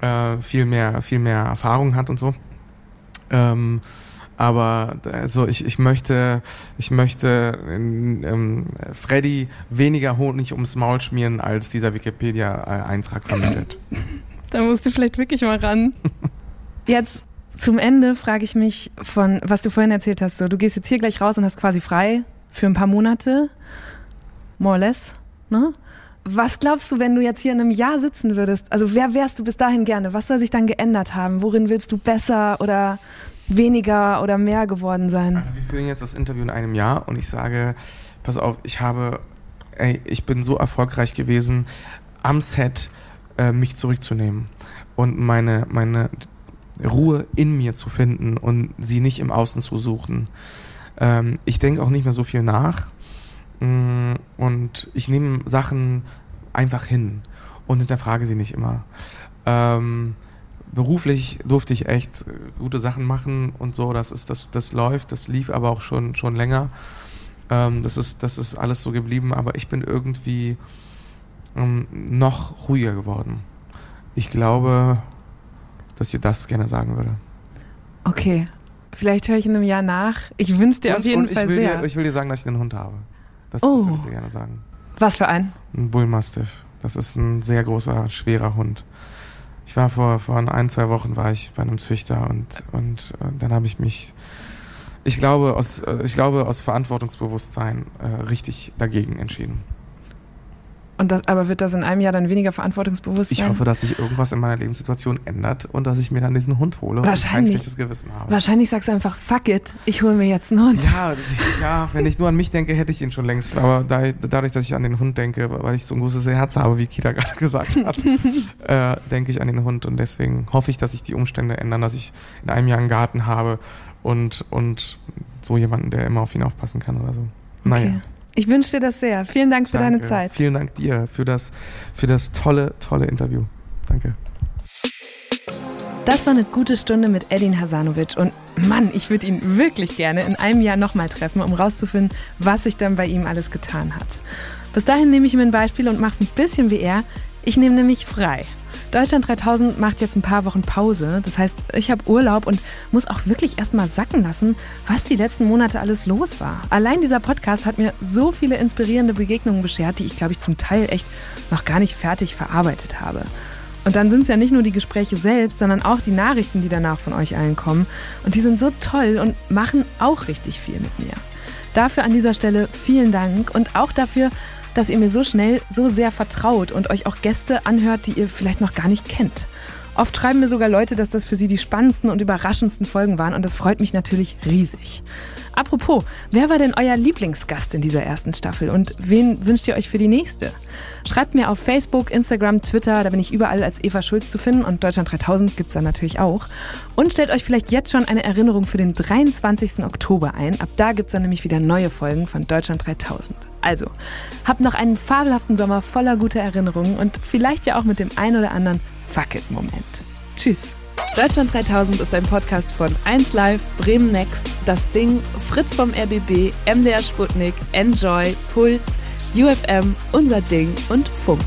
äh, viel mehr, viel mehr Erfahrung hat und so. Ähm, aber also ich, ich möchte, ich möchte ähm, Freddy weniger Honig ums Maul schmieren, als dieser Wikipedia-Eintrag vermittelt. Da musst du vielleicht wirklich mal ran. Jetzt zum Ende frage ich mich von, was du vorhin erzählt hast, so du gehst jetzt hier gleich raus und hast quasi frei für ein paar Monate, more or less, ne? Was glaubst du, wenn du jetzt hier in einem Jahr sitzen würdest? Also wer wärst du bis dahin gerne? Was soll sich dann geändert haben? Worin willst du besser oder weniger oder mehr geworden sein? Wir führen jetzt das Interview in einem Jahr und ich sage, pass auf, ich habe, ey, ich bin so erfolgreich gewesen, am Set äh, mich zurückzunehmen und meine, meine Ruhe in mir zu finden und sie nicht im Außen zu suchen. Ähm, ich denke auch nicht mehr so viel nach mm, und ich nehme Sachen einfach hin und hinterfrage sie nicht immer. Ähm, beruflich durfte ich echt gute Sachen machen und so, das ist, das, das läuft, das lief aber auch schon, schon länger. Ähm, das, ist, das ist alles so geblieben, aber ich bin irgendwie ähm, noch ruhiger geworden. Ich glaube, dass ich das gerne sagen würde. Okay, vielleicht höre ich in einem Jahr nach. Ich wünsche dir und, auf jeden Fall ich will sehr. Dir, ich will dir sagen, dass ich einen Hund habe. Das, Oh. das würde ich dir gerne sagen. Was für ein? Ein Bullmastiff. Das ist ein sehr großer, schwerer Hund. Ich war vor, vor ein, zwei Wochen war ich bei einem Züchter und, und äh, dann habe ich mich, ich glaube, aus, äh, ich glaube, aus Verantwortungsbewusstsein äh, richtig dagegen entschieden. Und das, aber wird das in einem Jahr dann weniger verantwortungsbewusst Ich sein? hoffe, dass sich irgendwas in meiner Lebenssituation ändert und dass ich mir dann diesen Hund hole und kein Wahrscheinlich. schlechtes Gewissen habe. Wahrscheinlich sagst du einfach, fuck it, ich hole mir jetzt einen Hund. Ja, ich- ja, wenn ich nur an mich denke, hätte ich ihn schon längst. Aber da, dadurch, dass ich an den Hund denke, weil ich so ein großes Herz habe, wie Kida gerade gesagt hat, äh, denke ich an den Hund. Und deswegen hoffe ich, dass sich die Umstände ändern, dass ich in einem Jahr einen Garten habe und, und so jemanden, der immer auf ihn aufpassen kann oder so. Naja. Okay. Ich wünsche dir das sehr. Vielen Dank für deine Danke. Zeit. Vielen Dank dir für das, für das tolle, tolle Interview. Danke. Das war eine gute Stunde mit Edin Hasanovic und Mann, ich würde ihn wirklich gerne in einem Jahr nochmal treffen, um rauszufinden, was sich dann bei ihm alles getan hat. Bis dahin nehme ich mir ein Beispiel und mache es ein bisschen wie er. Ich nehme nämlich frei. Deutschland 3000 macht jetzt ein paar Wochen Pause. Das heißt, ich habe Urlaub und muss auch wirklich erstmal sacken lassen, was die letzten Monate alles los war. Allein dieser Podcast hat mir so viele inspirierende Begegnungen beschert, die ich, glaube ich, zum Teil echt noch gar nicht fertig verarbeitet habe. Und dann sind es ja nicht nur die Gespräche selbst, sondern auch die Nachrichten, die danach von euch allen kommen. Und die sind so toll und machen auch richtig viel mit mir. Dafür an dieser Stelle vielen Dank und auch dafür, dass ihr mir so schnell so sehr vertraut und euch auch Gäste anhört, die ihr vielleicht noch gar nicht kennt. Oft schreiben mir sogar Leute, dass das für sie die spannendsten und überraschendsten Folgen waren und das freut mich natürlich riesig. Apropos, wer war denn euer Lieblingsgast in dieser ersten Staffel und wen wünscht ihr euch für die nächste? Schreibt mir auf Facebook, Instagram, Twitter, da bin ich überall als Eva Schulz zu finden und Deutschland 3000 gibt's da natürlich auch. Und stellt euch vielleicht jetzt schon eine Erinnerung für den 23. Oktober ein. Ab da gibt's dann nämlich wieder neue Folgen von Deutschland 3000. Also, habt noch einen fabelhaften Sommer voller guter Erinnerungen und vielleicht ja auch mit dem ein oder anderen Fuck-it-Moment. Tschüss. Deutschland 3000 ist ein Podcast von 1Live, Bremen Next, Das Ding, Fritz vom RBB, MDR Sputnik, Enjoy, Puls, UFM, Unser Ding und Funk.